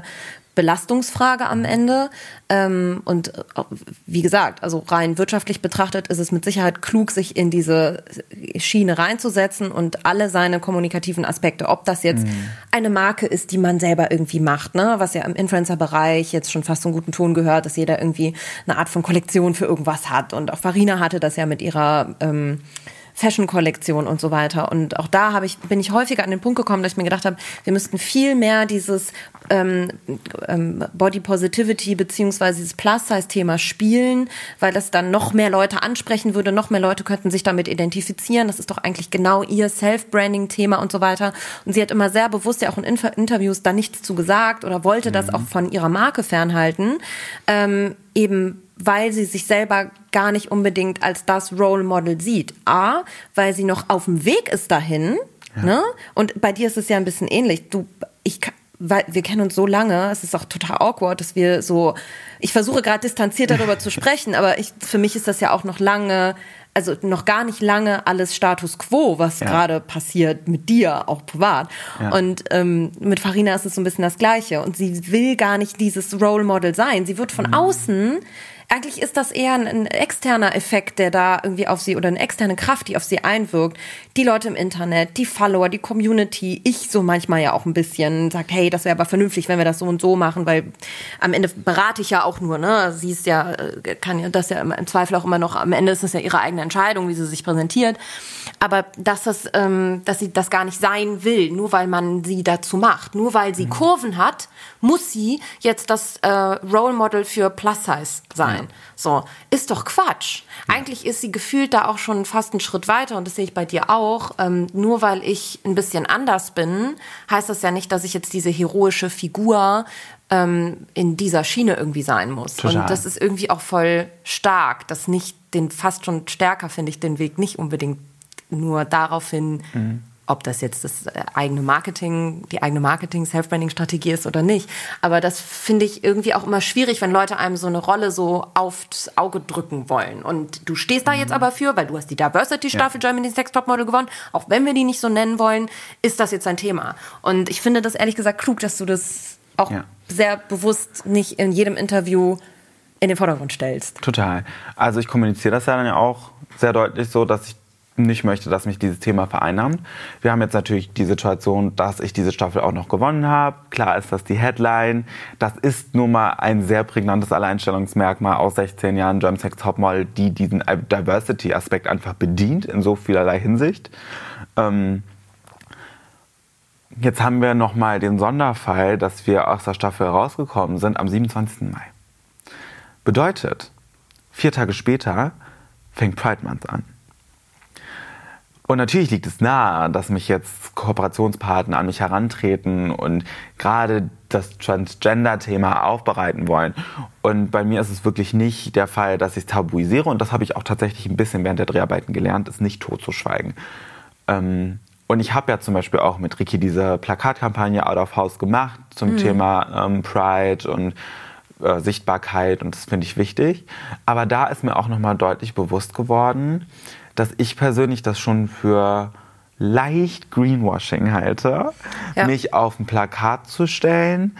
Belastungsfrage am Ende. Ähm, und äh, wie gesagt, also rein wirtschaftlich betrachtet ist es mit Sicherheit klug, sich in diese Schiene reinzusetzen und alle seine kommunikativen Aspekte, ob das jetzt eine Marke ist, die man selber irgendwie macht, ne, was ja im Influencer-Bereich jetzt schon fast so einen guten Ton gehört, dass jeder irgendwie eine Art von Kollektion für irgendwas hat. Und auch Farina hatte das ja mit ihrer ähm, Fashion-Kollektion und so weiter. Und auch da habe ich, bin ich häufiger an den Punkt gekommen, dass ich mir gedacht habe, wir müssten viel mehr dieses ähm, ähm, Body Positivity beziehungsweise dieses Plus-Size-Thema spielen, weil das dann noch mehr Leute ansprechen würde, noch mehr Leute könnten sich damit identifizieren. Das ist doch eigentlich genau ihr Self-Branding-Thema und so weiter. Und sie hat immer sehr bewusst ja auch in Interviews da nichts zu gesagt oder wollte mhm. das auch von ihrer Marke fernhalten. Ähm, eben weil sie sich selber gar nicht unbedingt als das Role Model sieht. A, weil sie noch auf dem Weg ist dahin. Ja. Ne? Und bei dir ist es ja ein bisschen ähnlich. Du, ich, weil wir kennen uns so lange, es ist auch total awkward, dass wir so, ich versuche gerade distanziert darüber zu sprechen, aber ich, für mich ist das ja auch noch lange, also noch gar nicht lange alles Status quo, was ja. gerade passiert mit dir, auch privat. Ja. Und ähm, mit Farina ist es so ein bisschen das Gleiche. Und sie will gar nicht dieses Role Model sein. Sie wird von mhm. außen eigentlich ist das eher ein, ein, externer Effekt, der da irgendwie auf sie oder eine externe Kraft, die auf sie einwirkt. Die Leute im Internet, die Follower, die Community, ich so manchmal ja auch ein bisschen sagt, hey, das wäre aber vernünftig, wenn wir das so und so machen, weil am Ende berate ich ja auch nur, ne? Sie ist ja, äh, kann ja das ja im Zweifel auch immer noch, am Ende ist es ja ihre eigene Entscheidung, wie sie sich präsentiert. Aber dass das, ähm, dass sie das gar nicht sein will, nur weil man sie dazu macht, nur weil sie mhm. Kurven hat, muss sie jetzt das äh, Role Model für Plus Size sein. Ja. So, ist doch Quatsch. Eigentlich ist sie gefühlt da auch schon fast einen Schritt weiter und das sehe ich bei dir auch. Ähm, nur weil ich ein bisschen anders bin, heißt das ja nicht, dass ich jetzt diese heroische Figur ähm, in dieser Schiene irgendwie sein muss. Total. Und das ist irgendwie auch voll stark, dass nicht den fast schon stärker finde ich den Weg nicht unbedingt nur daraufhin mhm ob das jetzt das äh, eigene Marketing, die eigene Marketing-Self-Branding-Strategie ist oder nicht. Aber das finde ich irgendwie auch immer schwierig, wenn Leute einem so eine Rolle so aufs Auge drücken wollen. Und du stehst da mhm. jetzt aber für, weil du hast die Diversity-Staffel ja. Germany's Next Topmodel gewonnen. Auch wenn wir die nicht so nennen wollen, ist das jetzt ein Thema. Und ich finde das ehrlich gesagt klug, dass du das auch ja. sehr bewusst nicht in jedem Interview in den Vordergrund stellst. Total. Also ich kommuniziere das ja dann ja auch sehr deutlich so, dass ich nicht möchte, dass mich dieses Thema vereinnahmt. Wir haben jetzt natürlich die Situation, dass ich diese Staffel auch noch gewonnen habe. Klar ist das die Headline. Das ist nun mal ein sehr prägnantes Alleinstellungsmerkmal aus 16 Jahren German Sex Topmodel, die diesen Diversity-Aspekt einfach bedient in so vielerlei Hinsicht. Ähm jetzt haben wir noch mal den Sonderfall, dass wir aus der Staffel rausgekommen sind am 27. Mai. Bedeutet, vier Tage später fängt Pride Month an. Und natürlich liegt es nahe, dass mich jetzt Kooperationspartner an mich herantreten und gerade das Transgender-Thema aufbereiten wollen. Und bei mir ist es wirklich nicht der Fall, dass ich es tabuisiere. Und das habe ich auch tatsächlich ein bisschen während der Dreharbeiten gelernt, ist nicht totzuschweigen. Ähm, und ich habe ja zum Beispiel auch mit Ricky diese Plakatkampagne Out of House gemacht zum mhm. Thema ähm, Pride und äh, Sichtbarkeit. Und das finde ich wichtig. Aber da ist mir auch nochmal deutlich bewusst geworden, dass ich persönlich das schon für leicht Greenwashing halte, ja. mich auf ein Plakat zu stellen,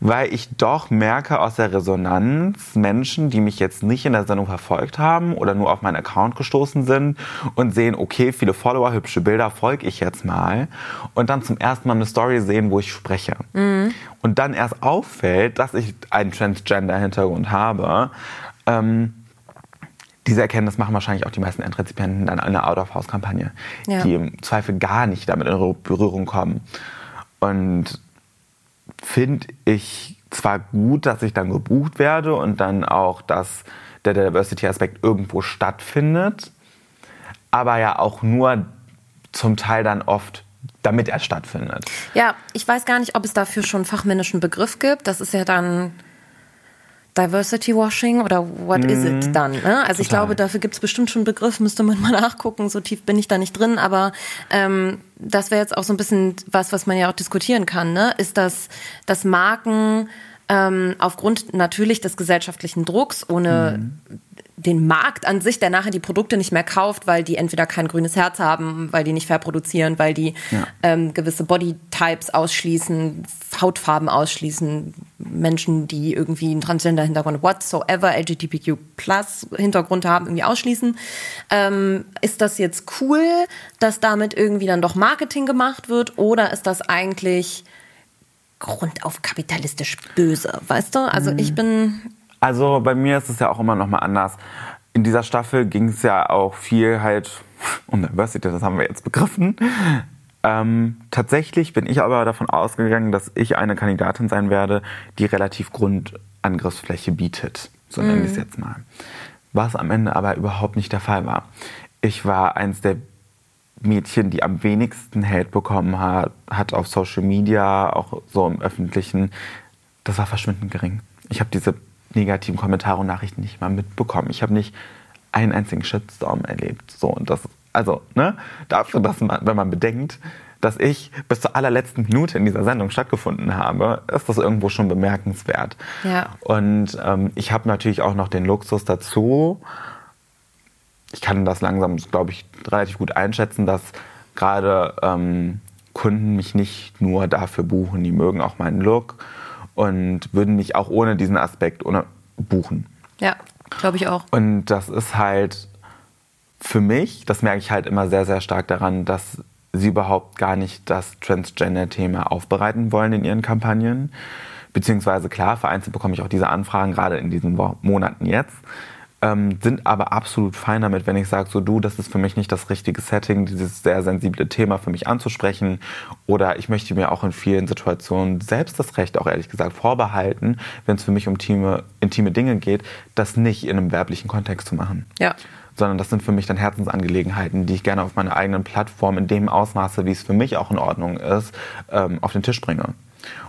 weil ich doch merke aus der Resonanz Menschen, die mich jetzt nicht in der Sendung verfolgt haben oder nur auf meinen Account gestoßen sind und sehen, okay, viele Follower, hübsche Bilder, folge ich jetzt mal und dann zum ersten Mal eine Story sehen, wo ich spreche. Mhm. Und dann erst auffällt, dass ich einen Transgender-Hintergrund habe. Ähm, diese Erkenntnis machen wahrscheinlich auch die meisten Endrezipienten dann eine Out-of-House-Kampagne, ja. die im Zweifel gar nicht damit in Berührung kommen. Und finde ich zwar gut, dass ich dann gebucht werde und dann auch, dass der Diversity-Aspekt irgendwo stattfindet, aber ja auch nur zum Teil dann oft damit er stattfindet. Ja, ich weiß gar nicht, ob es dafür schon einen fachmännischen Begriff gibt. Das ist ja dann Diversity Washing oder what mm, is it mhm. dann? Ne? Also total. ich glaube, dafür gibt es bestimmt schon einen Begriff, müsste man mal nachgucken, so tief bin ich da nicht drin, aber ähm, das wäre jetzt auch so ein bisschen was, was man ja auch diskutieren kann. Ne? Ist das, dass Marken ähm, aufgrund natürlich des gesellschaftlichen Drucks, ohne mm den Markt an sich, der nachher die Produkte nicht mehr kauft, weil die entweder kein grünes Herz haben, weil die nicht fair produzieren, weil die ja. ähm, gewisse Bodytypes ausschließen, Hautfarben ausschließen, Menschen, die irgendwie einen Transgender-Hintergrund, whatsoever, LGBTQ-Plus-Hintergrund haben, irgendwie ausschließen. Ähm, ist das jetzt cool, dass damit irgendwie dann doch Marketing gemacht wird oder ist das eigentlich grundauf kapitalistisch böse, weißt du? Also ich mhm. bin also bei mir ist es ja auch immer noch mal anders. In dieser Staffel ging es ja auch viel halt University, das haben wir jetzt begriffen. Ähm, tatsächlich bin ich aber davon ausgegangen, dass ich eine Kandidatin sein werde, die relativ Grundangriffsfläche bietet. So nenne ich es jetzt mal. Was am Ende aber überhaupt nicht der Fall war. Ich war eins der Mädchen, die am wenigsten Hate bekommen hat, hat auf Social Media, auch so im Öffentlichen. Das war verschwindend gering. Ich habe diese negativen Kommentare und Nachrichten nicht mal mitbekommen. Ich habe nicht einen einzigen Shitstorm erlebt. So, und das, also, ne, dafür, dass man, wenn man bedenkt, dass ich bis zur allerletzten Minute in dieser Sendung stattgefunden habe, ist das irgendwo schon bemerkenswert. Ja. Und ähm, ich habe natürlich auch noch den Luxus dazu, ich kann das langsam, glaube ich, relativ gut einschätzen, dass gerade ähm, Kunden mich nicht nur dafür buchen, die mögen auch meinen Look und würden mich auch ohne diesen Aspekt ohne buchen. Ja, glaube ich auch. Und das ist halt für mich, das merke ich halt immer sehr, sehr stark daran, dass sie überhaupt gar nicht das Transgender-Thema aufbereiten wollen in ihren Kampagnen. Beziehungsweise klar, vereinzelt bekomme ich auch diese Anfragen, gerade in diesen Monaten jetzt ähm, sind aber absolut fein damit, wenn ich sage, so du, das ist für mich nicht das richtige Setting, dieses sehr sensible Thema für mich anzusprechen. Oder ich möchte mir auch in vielen Situationen selbst das Recht, auch ehrlich gesagt, vorbehalten, wenn es für mich um intime, intime Dinge geht, das nicht in einem werblichen Kontext zu machen. Ja sondern das sind für mich dann Herzensangelegenheiten, die ich gerne auf meiner eigenen Plattform in dem Ausmaße, wie es für mich auch in Ordnung ist, ähm, auf den Tisch bringe.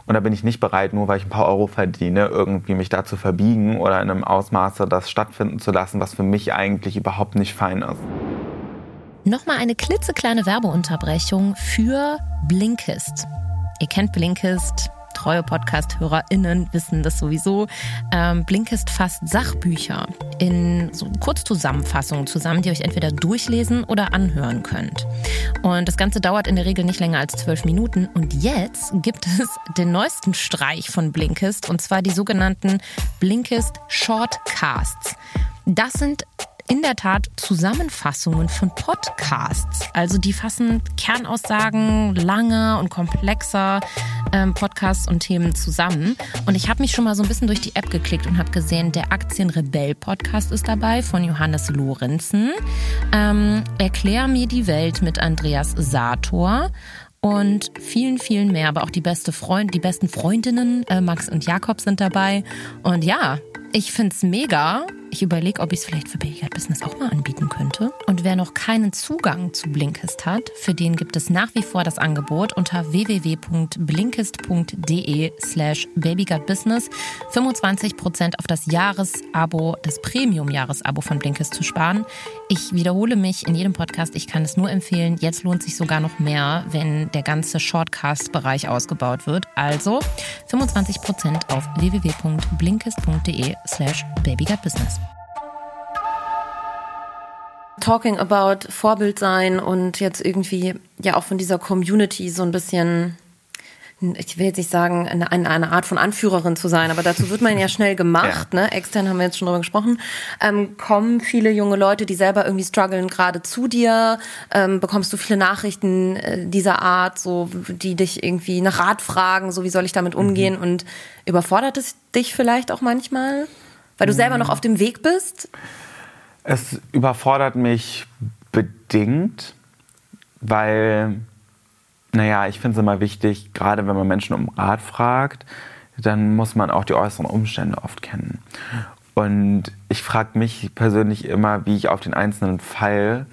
Und da bin ich nicht bereit, nur weil ich ein paar Euro verdiene, irgendwie mich da zu verbiegen oder in einem Ausmaße das stattfinden zu lassen, was für mich eigentlich überhaupt nicht fein ist. Nochmal eine klitzekleine Werbeunterbrechung für Blinkist. Ihr kennt Blinkist, treue Podcast-HörerInnen wissen das sowieso. Ähm, Blinkist fasst Sachbücher in so Kurzzusammenfassungen zusammen, die ihr euch entweder durchlesen oder anhören könnt. Und das Ganze dauert in der Regel nicht länger als zwölf Minuten. Und jetzt gibt es den neuesten Streich von Blinkist, und zwar die sogenannten Blinkist Shortcasts. Das sind in der Tat Zusammenfassungen von Podcasts. Also die fassen Kernaussagen langer und komplexer ähm, Podcasts und Themen zusammen. Und ich habe mich schon mal so ein bisschen durch die App geklickt und habe gesehen, der Aktienrebell-Podcast ist dabei von Johannes Lorenzen. Ähm, Erklär mir die Welt mit Andreas Sator und vielen, vielen mehr. Aber auch die beste Freund, die besten Freundinnen, äh, Max und Jakob sind dabei. Und ja, ich find's mega. Ich überlege, ob ich es vielleicht für Baby Business auch mal anbieten könnte. Und wer noch keinen Zugang zu Blinkist hat, für den gibt es nach wie vor das Angebot unter www.blinkist.de slash babygutbusiness 25% auf das Jahresabo, das Premium-Jahresabo von Blinkist zu sparen. Ich wiederhole mich in jedem Podcast, ich kann es nur empfehlen. Jetzt lohnt sich sogar noch mehr, wenn der ganze Shortcast-Bereich ausgebaut wird. Also 25% auf www.blinkist.de slash babygutbusiness. Talking about Vorbild sein und jetzt irgendwie ja auch von dieser Community so ein bisschen, ich will jetzt nicht sagen, eine, eine Art von Anführerin zu sein, aber dazu wird man ja schnell gemacht, ja. ne? Extern haben wir jetzt schon drüber gesprochen. Ähm, kommen viele junge Leute, die selber irgendwie strugglen, gerade zu dir? Ähm, bekommst du viele Nachrichten äh, dieser Art, so die dich irgendwie nach Rat fragen, so wie soll ich damit mhm. umgehen? Mhm. Und überfordert es dich vielleicht auch manchmal? Weil du selber noch auf dem Weg bist? Es überfordert mich bedingt, weil, naja, ich finde es immer wichtig, gerade wenn man Menschen um Rat fragt, dann muss man auch die äußeren Umstände oft kennen. Und ich frage mich persönlich immer, wie ich auf den einzelnen Fall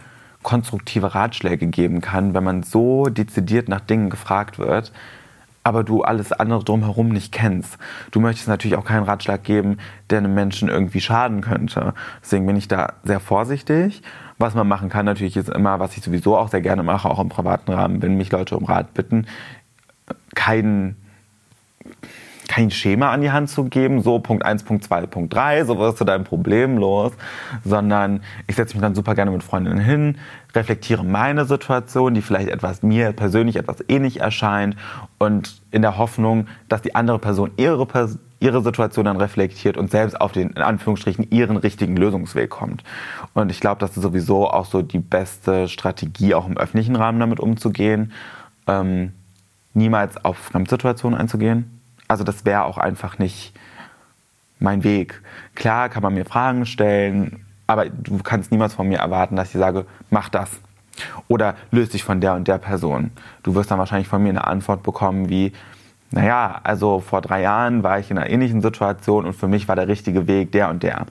konstruktive Ratschläge geben kann, wenn man so dezidiert nach Dingen gefragt wird, aber du alles andere drumherum nicht kennst. Du möchtest natürlich auch keinen Ratschlag geben, der einem Menschen irgendwie schaden könnte. Deswegen bin ich da sehr vorsichtig. Was man machen kann natürlich ist immer, was ich sowieso auch sehr gerne mache, auch im privaten Rahmen, wenn mich Leute um Rat bitten, keinen kein Schema an die Hand zu geben, so Punkt 1, Punkt 2, Punkt 3, so wirst du dein Problem los, sondern ich setze mich dann super gerne mit Freundinnen hin, reflektiere meine Situation, die vielleicht etwas mir persönlich etwas ähnlich erscheint und in der Hoffnung, dass die andere Person ihre, ihre Situation dann reflektiert und selbst auf den, in Anführungsstrichen, ihren richtigen Lösungsweg kommt. Und ich glaube, das ist sowieso auch so die beste Strategie, auch im öffentlichen Rahmen damit umzugehen, ähm, niemals auf Fremdsituationen einzugehen also das wäre auch einfach nicht mein Weg. Klar kann man mir Fragen stellen, aber du kannst niemals von mir erwarten, dass ich sage, mach das, Oder löst dich von der und der Person. Du wirst dann wahrscheinlich von mir eine Antwort bekommen wie, naja, also vor drei Jahren war ich in einer ähnlichen Situation und für mich war der richtige Weg der und der.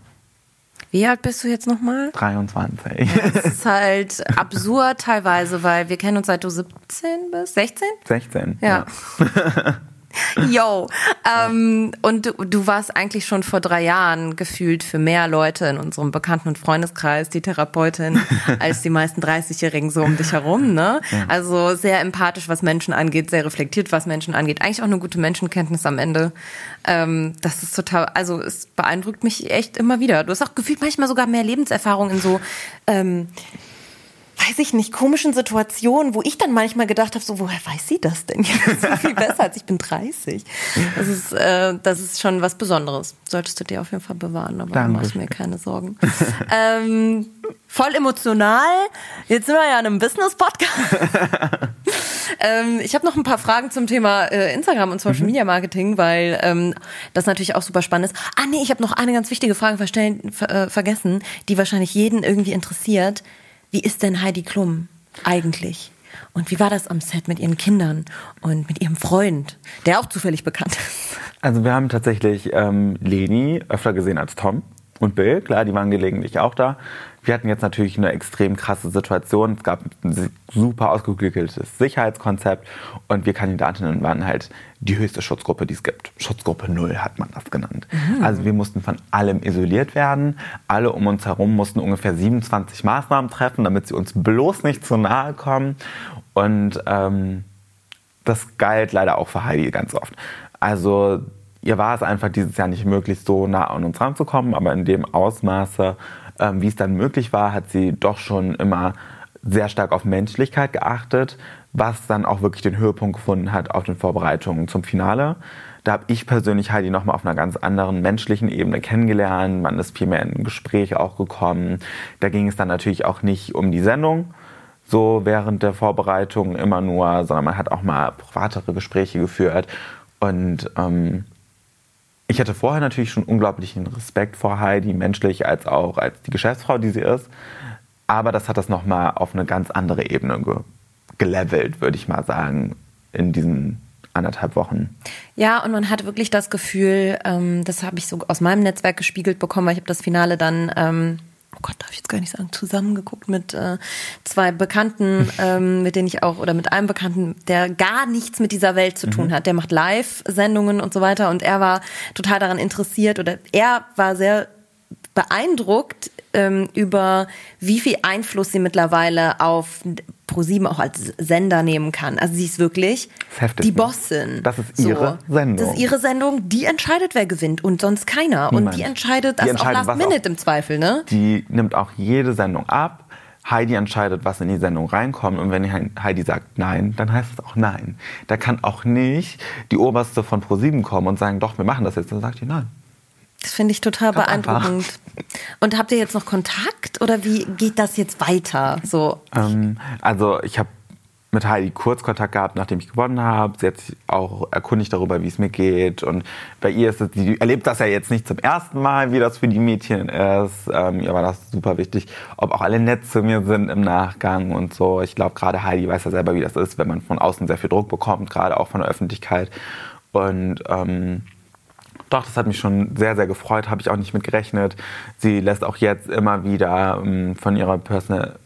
Wie alt bist du jetzt nochmal? 23. Das ist halt absurd teilweise, weil wir kennen uns seit du 17 bist. 16? 16. Ja. Yo. Ähm, und du, du warst eigentlich schon vor drei Jahren gefühlt für mehr Leute in unserem Bekannten- und Freundeskreis die Therapeutin als die meisten 30-Jährigen so um dich herum. Ne? Ja. Also sehr empathisch, was Menschen angeht, sehr reflektiert, was Menschen angeht. Eigentlich auch eine gute Menschenkenntnis am Ende. Ähm, das ist total, also es beeindruckt mich echt immer wieder. Du hast auch gefühlt manchmal sogar mehr Lebenserfahrung in so ähm, weiß ich nicht, komischen Situationen, wo ich dann manchmal gedacht habe, so, woher weiß sie das denn? Das ist viel besser als ich bin 30. Das ist, äh, das ist schon was Besonderes. Solltest du dir auf jeden Fall bewahren, aber Danke. mach mir keine Sorgen. ähm, voll emotional. Jetzt sind wir ja in einem Business-Podcast. ähm, ich habe noch ein paar Fragen zum Thema äh, Instagram und Social mhm. Media Marketing, weil ähm, das natürlich auch super spannend ist. Ah nee, ich habe noch eine ganz wichtige Frage verstellen, ver äh, vergessen, die wahrscheinlich jeden irgendwie interessiert wie ist denn Heidi Klum eigentlich? Und wie war das am Set mit ihren Kindern und mit ihrem Freund, der auch zufällig bekannt ist? Also wir haben tatsächlich ähm, Leni öfter gesehen als Tom und Bill. Klar, die waren gelegentlich auch da. Wir hatten jetzt natürlich eine extrem krasse Situation. Es gab ein super ausgeklügeltes Sicherheitskonzept und wir Kandidatinnen waren halt die höchste Schutzgruppe, die es gibt. Schutzgruppe Null hat man das genannt. Mhm. Also wir mussten von allem isoliert werden. Alle um uns herum mussten ungefähr 27 Maßnahmen treffen, damit sie uns bloß nicht zu nahe kommen. Und ähm, das galt leider auch für Heidi ganz oft. Also ihr war es einfach dieses Jahr nicht möglich, so nah an uns ranzukommen, aber in dem Ausmaße, ähm, wie es dann möglich war, hat sie doch schon immer sehr stark auf Menschlichkeit geachtet, was dann auch wirklich den Höhepunkt gefunden hat auf den Vorbereitungen zum Finale. Da habe ich persönlich Heidi nochmal auf einer ganz anderen menschlichen Ebene kennengelernt. Man ist viel mehr in ein Gespräch auch gekommen. Da ging es dann natürlich auch nicht um die Sendung, so während der Vorbereitung immer nur, sondern man hat auch mal privatere Gespräche geführt. Und ähm, ich hatte vorher natürlich schon unglaublichen Respekt vor Heidi, menschlich als auch als die Geschäftsfrau, die sie ist. Aber das hat das nochmal auf eine ganz andere Ebene ge gelevelt, würde ich mal sagen, in diesen anderthalb Wochen. Ja, und man hat wirklich das Gefühl, ähm, das habe ich so aus meinem Netzwerk gespiegelt bekommen, weil ich habe das Finale dann ähm, oh Gott, darf ich jetzt gar nicht sagen, zusammengeguckt mit äh, zwei Bekannten, ähm, mit denen ich auch, oder mit einem Bekannten, der gar nichts mit dieser Welt zu tun mhm. hat. Der macht Live-Sendungen und so weiter und er war total daran interessiert oder er war sehr beeindruckt ähm, über wie viel Einfluss sie mittlerweile auf ProSieben auch als Sender nehmen kann. Also sie ist wirklich ist die ne? Bossin. Das ist ihre so. Sendung. Das ist ihre Sendung. Die entscheidet, wer gewinnt und sonst keiner. Niemand. Und die entscheidet das die auch Last Minute auch, im Zweifel, ne? Die nimmt auch jede Sendung ab. Heidi entscheidet, was in die Sendung reinkommt. Und wenn Heidi sagt Nein, dann heißt es auch Nein. Da kann auch nicht die Oberste von ProSieben kommen und sagen, doch, wir machen das jetzt. Dann sagt die Nein. Das finde ich total Ganz beeindruckend. Und habt ihr jetzt noch Kontakt oder wie geht das jetzt weiter? So. Ähm, also ich habe mit Heidi kurz Kontakt gehabt, nachdem ich gewonnen habe. Sie hat sich auch erkundigt darüber, wie es mir geht. Und bei ihr ist es, sie erlebt das ja jetzt nicht zum ersten Mal, wie das für die Mädchen ist. Ähm, ihr war das super wichtig, ob auch alle nett zu mir sind im Nachgang und so. Ich glaube, gerade Heidi weiß ja selber, wie das ist, wenn man von außen sehr viel Druck bekommt, gerade auch von der Öffentlichkeit. Und ähm, doch, das hat mich schon sehr, sehr gefreut, habe ich auch nicht mit gerechnet. Sie lässt auch jetzt immer wieder ähm, von ihrer Personal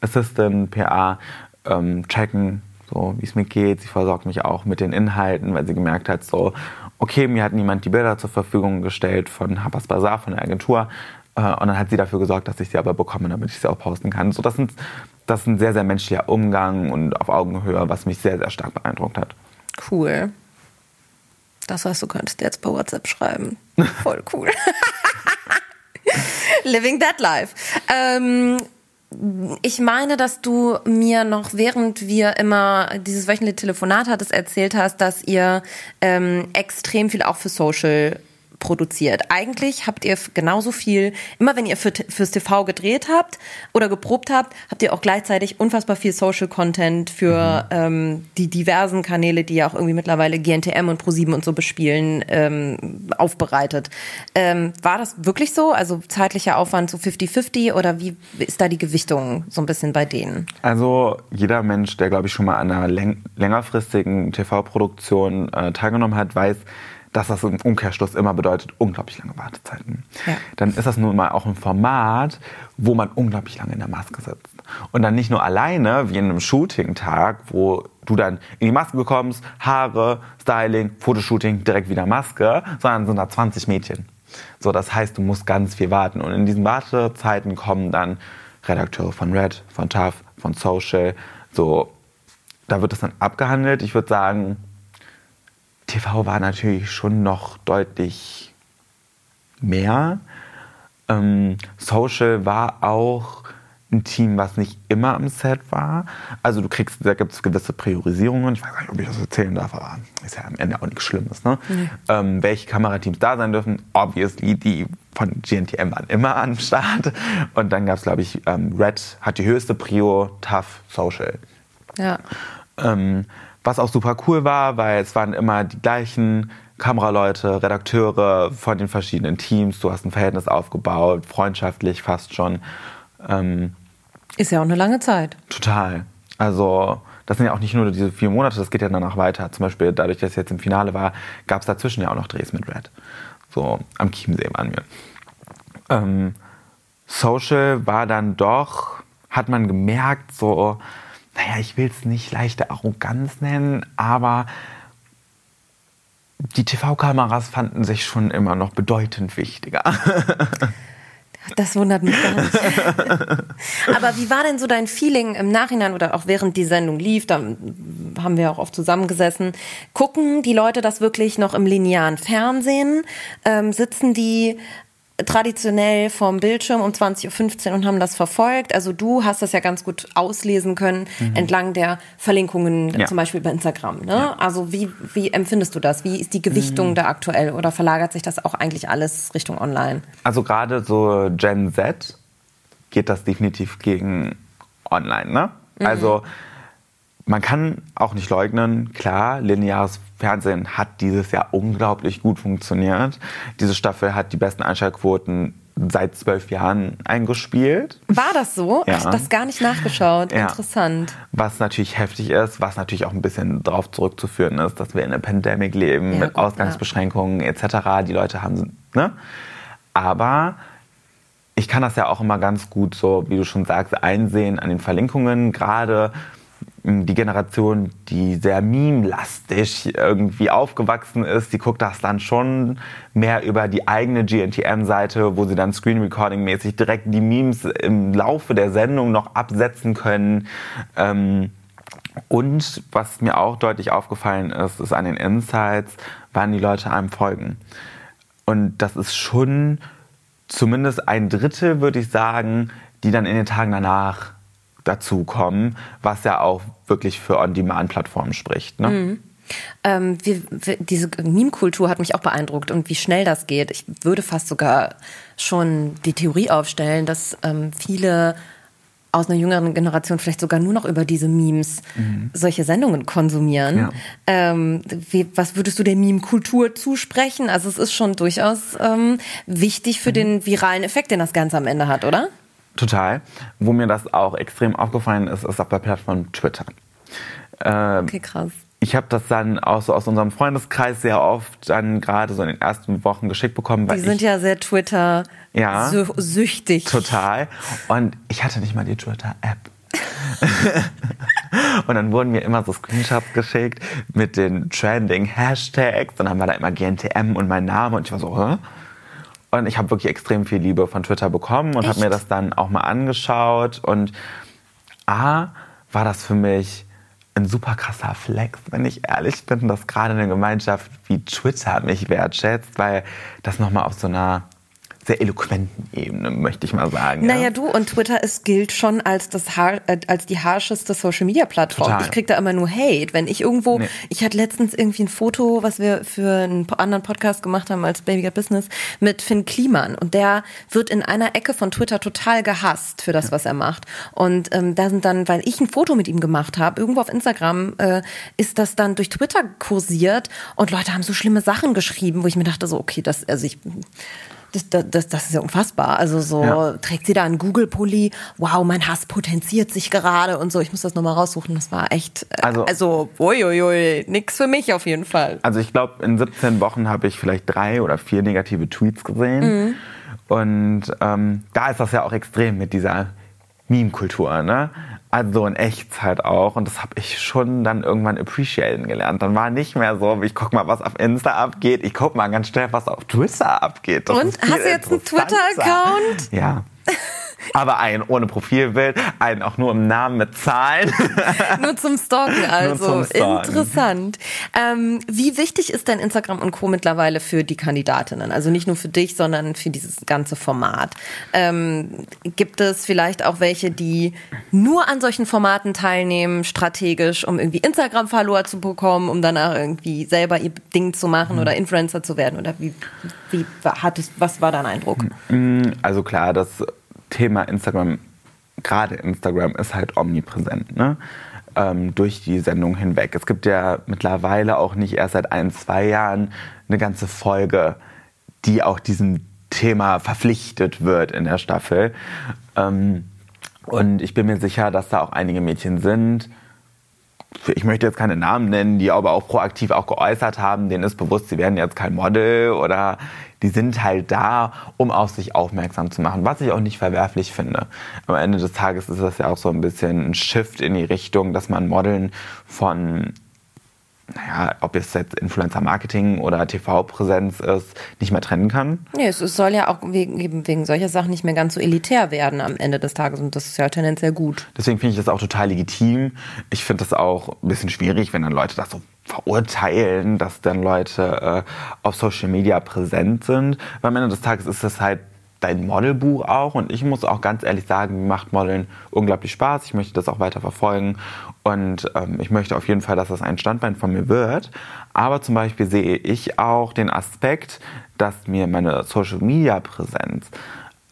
Assistant, PA, ähm, checken, so wie es mir geht. Sie versorgt mich auch mit den Inhalten, weil sie gemerkt hat, so, okay, mir hat niemand die Bilder zur Verfügung gestellt von Habas Bazaar, von der Agentur. Äh, und dann hat sie dafür gesorgt, dass ich sie aber bekomme, damit ich sie auch posten kann. So, das, sind, das ist ein sehr, sehr menschlicher Umgang und auf Augenhöhe, was mich sehr, sehr stark beeindruckt hat. Cool. Das heißt, du könntest jetzt per WhatsApp schreiben. Voll cool. Living that life. Ähm, ich meine, dass du mir noch, während wir immer dieses wöchentliche Telefonat hattest, erzählt hast, dass ihr ähm, extrem viel auch für Social produziert. Eigentlich habt ihr genauso viel, immer wenn ihr für, fürs TV gedreht habt oder geprobt habt, habt ihr auch gleichzeitig unfassbar viel Social Content für mhm. ähm, die diversen Kanäle, die ja auch irgendwie mittlerweile GNTM und Pro7 und so bespielen, ähm, aufbereitet. Ähm, war das wirklich so? Also zeitlicher Aufwand so 50-50 oder wie ist da die Gewichtung so ein bisschen bei denen? Also jeder Mensch, der glaube ich schon mal an einer läng längerfristigen TV-Produktion äh, teilgenommen hat, weiß, dass das im Umkehrschluss immer bedeutet unglaublich lange Wartezeiten. Ja. Dann ist das nun mal auch ein Format, wo man unglaublich lange in der Maske sitzt. Und dann nicht nur alleine, wie in einem Shooting-Tag, wo du dann in die Maske kommst, Haare, Styling, Fotoshooting, direkt wieder Maske, sondern sind da 20 Mädchen. So, das heißt, du musst ganz viel warten. Und in diesen Wartezeiten kommen dann Redakteure von Red, von TAF, von Social. So, da wird das dann abgehandelt. Ich würde sagen, TV war natürlich schon noch deutlich mehr. Ähm, Social war auch ein Team, was nicht immer am Set war. Also du kriegst, da gibt es gewisse Priorisierungen. Ich weiß gar nicht, ob ich das erzählen darf, aber ist ja am Ende auch nichts Schlimmes. Ne? Nee. Ähm, welche Kamerateams da sein dürfen, obviously die von GNTM waren immer am Start. Und dann gab es, glaube ich, ähm, Red hat die höchste Prio, Tough, Social. Ja. Ähm, was auch super cool war, weil es waren immer die gleichen Kameraleute, Redakteure von den verschiedenen Teams. Du hast ein Verhältnis aufgebaut, freundschaftlich fast schon. Ähm, ist ja auch eine lange Zeit. Total. Also das sind ja auch nicht nur diese vier Monate, das geht ja danach weiter. Zum Beispiel dadurch, dass es jetzt im Finale war, gab es dazwischen ja auch noch Drehs mit Red. So am Chiemsee waren wir. Ähm, Social war dann doch, hat man gemerkt, so naja, ich will es nicht leichte Arroganz nennen, aber die TV-Kameras fanden sich schon immer noch bedeutend wichtiger. Das wundert mich gar nicht. Aber wie war denn so dein Feeling im Nachhinein oder auch während die Sendung lief? Da haben wir auch oft zusammengesessen. Gucken die Leute das wirklich noch im linearen Fernsehen? Ähm, sitzen die traditionell vorm Bildschirm um 20.15 Uhr und haben das verfolgt. Also du hast das ja ganz gut auslesen können mhm. entlang der Verlinkungen, ja. zum Beispiel bei Instagram. Ne? Ja. Also wie, wie empfindest du das? Wie ist die Gewichtung mhm. da aktuell oder verlagert sich das auch eigentlich alles Richtung Online? Also gerade so Gen Z geht das definitiv gegen Online. Ne? Mhm. Also man kann auch nicht leugnen, klar, lineares Fernsehen hat dieses Jahr unglaublich gut funktioniert. Diese Staffel hat die besten Einschaltquoten seit zwölf Jahren eingespielt. War das so? Ja. Ich das gar nicht nachgeschaut. Ja. Interessant. Was natürlich heftig ist, was natürlich auch ein bisschen darauf zurückzuführen ist, dass wir in einer Pandemie leben ja, mit gut, Ausgangsbeschränkungen etc. Die Leute haben, ne? Aber ich kann das ja auch immer ganz gut so, wie du schon sagst, einsehen an den Verlinkungen. Gerade die Generation, die sehr meme-lastig irgendwie aufgewachsen ist, die guckt das dann schon mehr über die eigene GNTM-Seite, wo sie dann Screen Recording-mäßig direkt die Memes im Laufe der Sendung noch absetzen können. Ähm, und was mir auch deutlich aufgefallen ist, ist an den Insights, wann die Leute einem folgen. Und das ist schon zumindest ein Drittel, würde ich sagen, die dann in den Tagen danach dazukommen, was ja auch wirklich für On-Demand-Plattformen spricht. Ne? Mhm. Ähm, wie, wie, diese Meme-Kultur hat mich auch beeindruckt und wie schnell das geht. Ich würde fast sogar schon die Theorie aufstellen, dass ähm, viele aus einer jüngeren Generation vielleicht sogar nur noch über diese Memes mhm. solche Sendungen konsumieren. Ja. Ähm, wie, was würdest du der Meme-Kultur zusprechen? Also es ist schon durchaus ähm, wichtig für mhm. den viralen Effekt, den das Ganze am Ende hat, oder? Total. Wo mir das auch extrem aufgefallen ist, ist auf der Plattform Twitter. Ähm, okay, krass. Ich habe das dann auch so aus unserem Freundeskreis sehr oft dann gerade so in den ersten Wochen geschickt bekommen. Die sind ich, ja sehr Twitter ja, süchtig. Total. Und ich hatte nicht mal die Twitter-App. und dann wurden mir immer so Screenshots geschickt mit den trending Hashtags. Dann haben wir da immer GNTM und mein Name und ich war so, Hä? Und ich habe wirklich extrem viel Liebe von Twitter bekommen und habe mir das dann auch mal angeschaut. Und A, war das für mich ein super krasser Flex, wenn ich ehrlich bin, dass gerade eine Gemeinschaft wie Twitter mich wertschätzt, weil das nochmal auf so einer sehr eloquenten Ebene, möchte ich mal sagen. Naja, ja. du und Twitter ist gilt schon als das Haar, äh, als die harscheste Social Media Plattform. Total. Ich krieg da immer nur Hate, wenn ich irgendwo, Nee. ich hatte letztens irgendwie ein Foto, was wir für einen anderen Podcast gemacht haben als Baby Got Business mit Finn Kliman und der wird in einer Ecke von Twitter total gehasst für das, was er macht. Und ähm, da sind dann, weil ich ein Foto mit ihm gemacht habe, irgendwo auf Instagram äh, ist das dann durch Twitter kursiert und Leute haben so schlimme Sachen geschrieben, wo ich mir dachte so, okay, das, also ich das, das, das, ist ja unfassbar. Also so Ja. trägt sie da einen Google-Pulli. Wow, mein Hass potenziert sich gerade und so. Ich muss das nochmal raussuchen. Das war echt, äh, Also- also, uiuiui, nix für mich auf jeden Fall. Also ich glaube, in 17 Wochen habe ich vielleicht drei oder vier negative Tweets gesehen. Und ähm, da ist das ja auch extrem mit dieser Meme-Kultur, ne? Also in Echtzeit auch. Und das habe ich schon dann irgendwann appreciaten gelernt. Dann war nicht mehr so, ich guck mal, was auf Insta abgeht. Ich guck mal ganz schnell, was auf Twitter abgeht. Das Und? Hast du jetzt einen. Twitter-Account? Ja. Aber einen ohne Profilbild, einen auch nur im Namen mit Zahlen. Nur zum Stalken also. zum Stalken. Interessant. Ähm, wie wichtig ist denn Instagram und Co. mittlerweile für die Kandidatinnen? Also nicht nur für dich, sondern für dieses ganze Format. Ähm, gibt es vielleicht auch welche, die nur an solchen Formaten teilnehmen, strategisch, um irgendwie Instagram-Follower zu bekommen, um danach irgendwie selber ihr Ding zu machen oder Influencer zu werden? Oder wie, wie hat es, was war dein Eindruck? Also klar, das Thema Instagram, gerade Instagram, ist halt omnipräsent, ne? Ähm, durch die Sendung hinweg. Es gibt ja mittlerweile auch nicht erst seit ein, zwei Jahren eine ganze Folge, die auch diesem Thema verpflichtet wird in der Staffel. Ähm, und ich bin mir sicher, dass da auch einige Mädchen sind, ich möchte jetzt keine Namen nennen, die aber auch proaktiv auch geäußert haben, denen ist bewusst, sie werden jetzt kein Model oder die sind halt da, um auf sich aufmerksam zu machen, was ich auch nicht verwerflich finde. Am Ende des Tages ist das ja auch so ein bisschen ein Shift in die Richtung, dass man Modeln von naja, ob es jetzt Influencer-Marketing oder TV-Präsenz ist, nicht mehr trennen kann. Nee, es, soll ja auch wegen, wegen solcher Sachen nicht mehr ganz so elitär werden am Ende des Tages und das ist ja tendenziell gut. Deswegen finde ich das auch total legitim. Ich finde das auch ein bisschen schwierig, wenn dann Leute das so verurteilen, dass dann Leute äh, auf Social Media präsent sind. Weil am Ende des Tages ist das halt dein Modelbuch auch und ich muss auch ganz ehrlich sagen, mir macht Modeln unglaublich Spaß. Ich möchte das auch weiter verfolgen und ähm, ich möchte auf jeden Fall, dass das ein Standbein von mir wird. Aber zum Beispiel sehe ich auch den Aspekt, dass mir meine Social Media Präsenz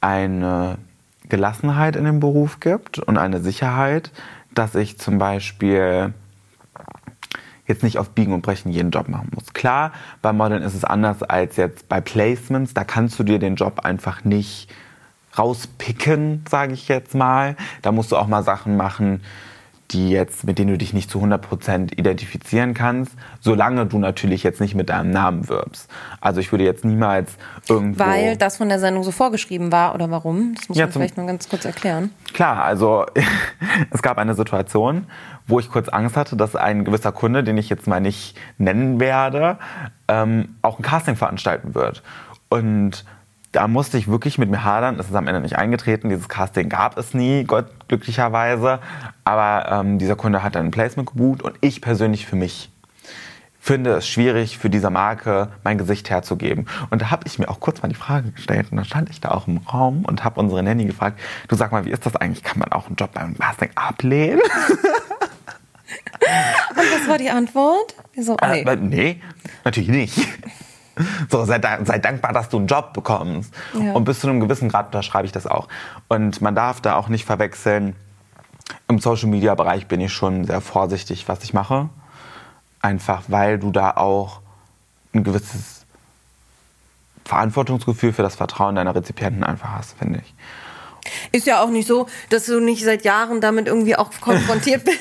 eine Gelassenheit in dem Beruf gibt und eine Sicherheit, dass ich zum Beispiel jetzt nicht auf Biegen und Brechen jeden Job machen muss. Klar, bei Modeln ist es anders als jetzt bei Placements. Da kannst du dir den Job einfach nicht rauspicken, sage ich jetzt mal. Da musst du auch mal Sachen machen, die jetzt, mit denen du dich nicht zu 100% identifizieren kannst, solange du natürlich jetzt nicht mit deinem Namen wirbst. Also ich würde jetzt niemals irgendwo... Weil das von der Sendung so vorgeschrieben war oder warum? Das muss Ja, man vielleicht mal ganz kurz erklären. Klar, also es gab eine Situation, wo ich kurz Angst hatte, dass ein gewisser Kunde, den ich jetzt mal nicht nennen werde, ähm, auch ein Casting veranstalten wird. Und da musste ich wirklich mit mir hadern. Es ist am Ende nicht eingetreten. Dieses Casting gab es nie, Gott glücklicherweise. Aber ähm, dieser Kunde hat dann ein Placement gebucht und ich persönlich für mich finde es schwierig, für diese Marke mein Gesicht herzugeben. Und da habe ich mir auch kurz mal die Frage gestellt und dann stand ich da auch im Raum und habe unsere Nanny gefragt, du sag mal, wie ist das eigentlich? Kann man auch einen Job beim Casting ablehnen? Und was war die Antwort? So, nee. Äh, nee, natürlich nicht. So, sei, sei dankbar, dass du einen Job bekommst. Ja. Und bis zu einem gewissen Grad unterschreibe ich das auch. Und man darf da auch nicht verwechseln. Im Social Media Bereich bin ich schon sehr vorsichtig, was ich mache. Einfach weil du da auch ein gewisses Verantwortungsgefühl für das Vertrauen deiner Rezipienten einfach hast, finde ich. Ist ja auch nicht so, dass du nicht seit Jahren damit irgendwie auch konfrontiert bist.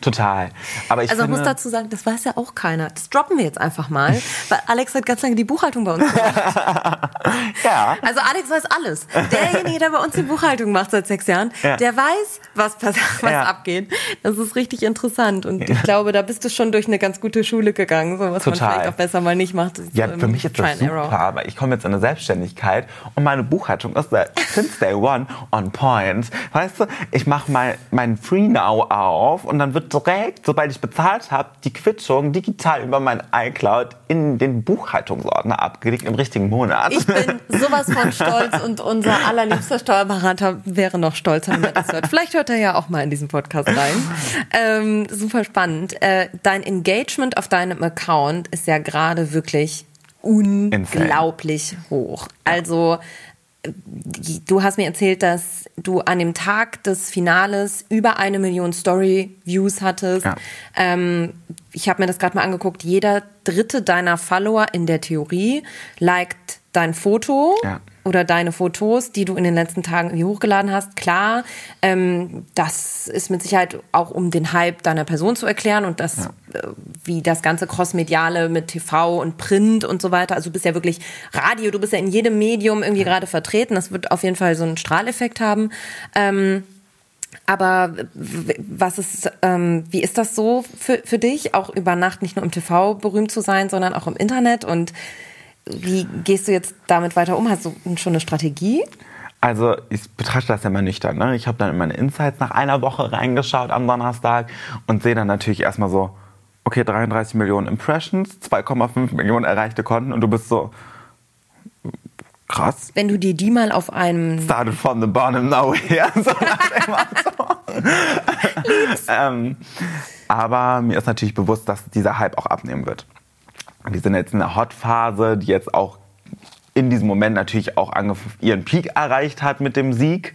Total. Aber ich Also ich finde, muss dazu sagen, das weiß ja auch keiner. Das droppen wir jetzt einfach mal, weil Alex hat ganz lange die Buchhaltung bei uns gemacht. ja. Also Alex weiß alles. Derjenige, der bei uns die Buchhaltung macht seit sechs Jahren, Ja. der weiß, was, was Ja. abgeht. Das ist richtig interessant. Und ich glaube, da bist du schon durch eine ganz gute Schule gegangen, so was man Total. vielleicht auch besser mal nicht macht. Ja, für mich ist das super, aber ich komme jetzt in eine Selbstständigkeit und meine Buchhaltung ist seit since day one on point. Weißt du, ich mache mal mein Free Now auf und dann wird direkt, sobald ich bezahlt habe, die Quittung digital über mein iCloud in den Buchhaltungsordner abgelegt im richtigen Monat. Ich bin sowas von stolz und unser allerliebster Steuerberater wäre noch stolzer, wenn er das hört. Vielleicht hört er ja auch mal in diesen Podcast rein. Ähm, super spannend. Äh, dein Engagement auf deinem Account ist ja gerade wirklich unglaublich Insane. hoch. Also du hast mir erzählt, dass du an dem Tag des Finales über eine Million Story-Views hattest. Ja. Ähm, ich habe mir das gerade mal angeguckt. Jeder dritte deiner Follower in der Theorie liked dein Foto. Ja oder deine Fotos, die du in den letzten Tagen irgendwie hochgeladen hast. Klar, ähm, das ist mit Sicherheit auch um den Hype deiner Person zu erklären und das, ja. äh, wie das ganze Crossmediale mit TV und Print und so weiter. Also du bist ja wirklich Radio, du bist ja in jedem Medium irgendwie gerade vertreten. Das wird auf jeden Fall so einen Strahleffekt haben. Ähm, aber was ist, ähm, wie ist das so für, für dich, auch über Nacht nicht nur im TV berühmt zu sein, sondern auch im Internet und wie gehst du jetzt damit weiter um? Hast du schon eine Strategie? Also ich betrachte das ja immer nüchtern. Ne? Ich habe dann in meine Insights nach einer Woche reingeschaut am Donnerstag und sehe dann natürlich erstmal so, okay, 33 Millionen Impressions, 2,5 Millionen erreichte Konten und du bist so, krass. Wenn du dir die mal auf einem... Started from the bottom nowhere. So so. ähm, aber mir ist natürlich bewusst, dass dieser Hype auch abnehmen wird. Die sind jetzt in der Hot-Phase, die jetzt auch in diesem Moment natürlich auch ihren Peak erreicht hat mit dem Sieg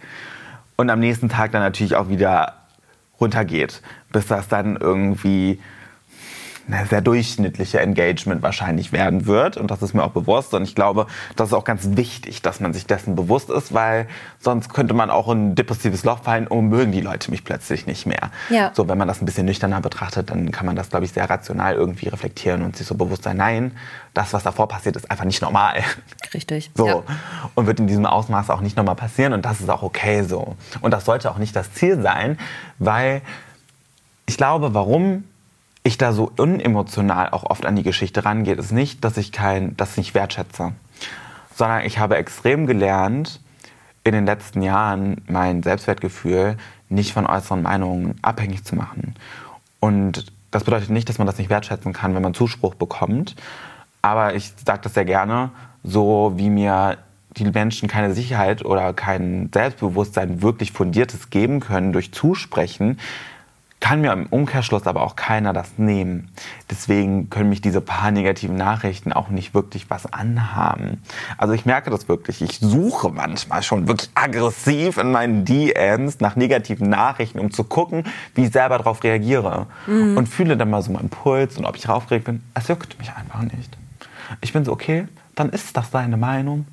und am nächsten Tag dann natürlich auch wieder runtergeht, bis das dann irgendwie eine sehr durchschnittliche Engagement wahrscheinlich werden wird. Und das ist mir auch bewusst. Und ich glaube, das ist auch ganz wichtig, dass man sich dessen bewusst ist, weil sonst könnte man auch in ein depressives Loch fallen, oh, mögen die Leute mich plötzlich nicht mehr. Ja. So, wenn man das ein bisschen nüchterner betrachtet, dann kann man das, glaube ich, sehr rational irgendwie reflektieren und sich so bewusst sein, nein, das, was davor passiert, ist einfach nicht normal. Richtig. So. Ja. Und wird in diesem Ausmaß auch nicht nochmal passieren. Und das ist auch okay so. Und das sollte auch nicht das Ziel sein, weil ich glaube, warum ich da so unemotional auch oft an die Geschichte rangehe, ist nicht, dass ich kein, das nicht wertschätze, sondern ich habe extrem gelernt, in den letzten Jahren mein Selbstwertgefühl nicht von äußeren Meinungen abhängig zu machen. Und das bedeutet nicht, dass man das nicht wertschätzen kann, wenn man Zuspruch bekommt. Aber ich sage das sehr gerne, so wie mir die Menschen keine Sicherheit oder kein Selbstbewusstsein wirklich fundiertes geben können durch Zusprechen, kann mir im Umkehrschluss aber auch keiner das nehmen. Deswegen können mich diese paar negativen Nachrichten auch nicht wirklich was anhaben. Also ich merke das wirklich. Ich suche manchmal schon wirklich aggressiv in meinen DMs nach negativen Nachrichten, um zu gucken, wie ich selber darauf reagiere. Mhm. Und fühle dann mal so meinen Puls und ob ich aufgeregt bin. Es juckt mich einfach nicht. Ich bin so, okay, dann ist das deine Meinung.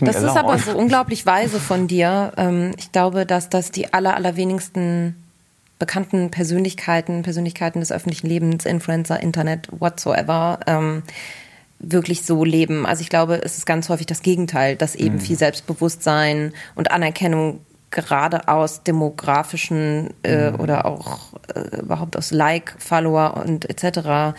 Das ist aber so unglaublich weise von dir. Ähm, ich glaube, dass das die aller, allerwenigsten bekannten Persönlichkeiten, Persönlichkeiten des öffentlichen Lebens, Influencer, Internet, whatsoever, ähm, wirklich so leben. Also ich glaube, es ist ganz häufig das Gegenteil, dass eben mhm. viel Selbstbewusstsein und Anerkennung gerade aus demografischen äh, mhm. oder auch äh, überhaupt aus Like, Follower und etc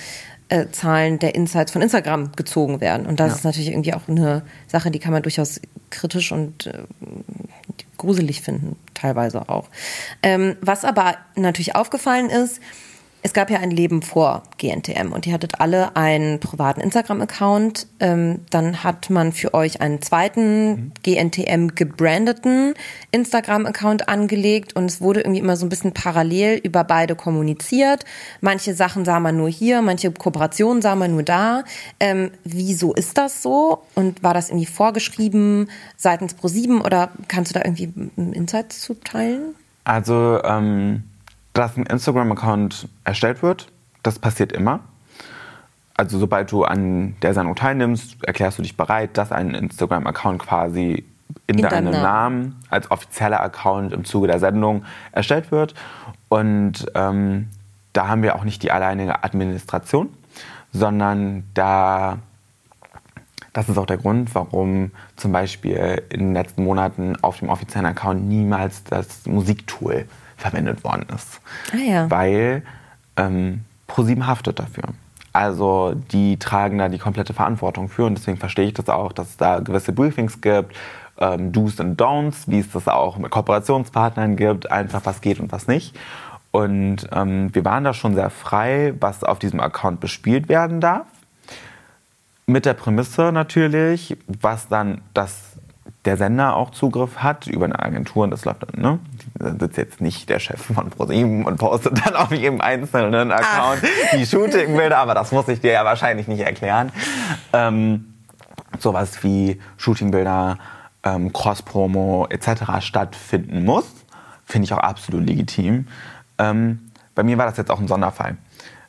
äh, Zahlen der Insights von Instagram gezogen werden. Und das ja. ist natürlich irgendwie auch eine Sache, die kann man durchaus kritisch und äh, gruselig finden, teilweise auch. Ähm, was aber natürlich aufgefallen ist, es gab ja ein Leben vor GNTM und ihr hattet alle einen privaten Instagram-Account. Ähm, dann hat man für euch einen zweiten mhm. GNTM gebrandeten Instagram-Account angelegt und es wurde irgendwie immer so ein bisschen parallel über beide kommuniziert. Manche Sachen sah man nur hier, manche Kooperationen sah man nur da. Ähm, wieso ist das so? Und war das irgendwie vorgeschrieben seitens Pro7 oder kannst du da irgendwie Insights zuteilen? Also ähm dass ein Instagram-Account erstellt wird. Das passiert immer. Also sobald du an der Sendung teilnimmst, erklärst du dich bereit, dass ein Instagram-Account quasi in, in deinem Namen. Namen als offizieller Account im Zuge der Sendung erstellt wird. Und ähm, da haben wir auch nicht die alleinige Administration, sondern da das ist auch der Grund, warum zum Beispiel in den letzten Monaten auf dem offiziellen Account niemals das Musiktool verwendet worden ist. Ah, ja. Weil ähm, ProSieben haftet dafür. Also die tragen da die komplette Verantwortung für und deswegen verstehe ich das auch, dass es da gewisse Briefings gibt ähm, Do's und Don'ts, wie es das auch mit Kooperationspartnern gibt, einfach was geht und was nicht. Und ähm, wir waren da schon sehr frei, was auf diesem Account bespielt werden darf. Mit der Prämisse natürlich, was dann das der Sender auch Zugriff hat über eine Agentur und das läuft dann, ne? Da sitzt jetzt nicht der Chef von ProSieben und postet dann auf jedem einzelnen Account Ach. die Shootingbilder, aber das muss ich dir ja wahrscheinlich nicht erklären. Ähm, sowas wie Shootingbilder, ähm, Cross-Promo etc. stattfinden muss, finde ich auch absolut legitim. Ähm, bei mir war das jetzt auch ein Sonderfall.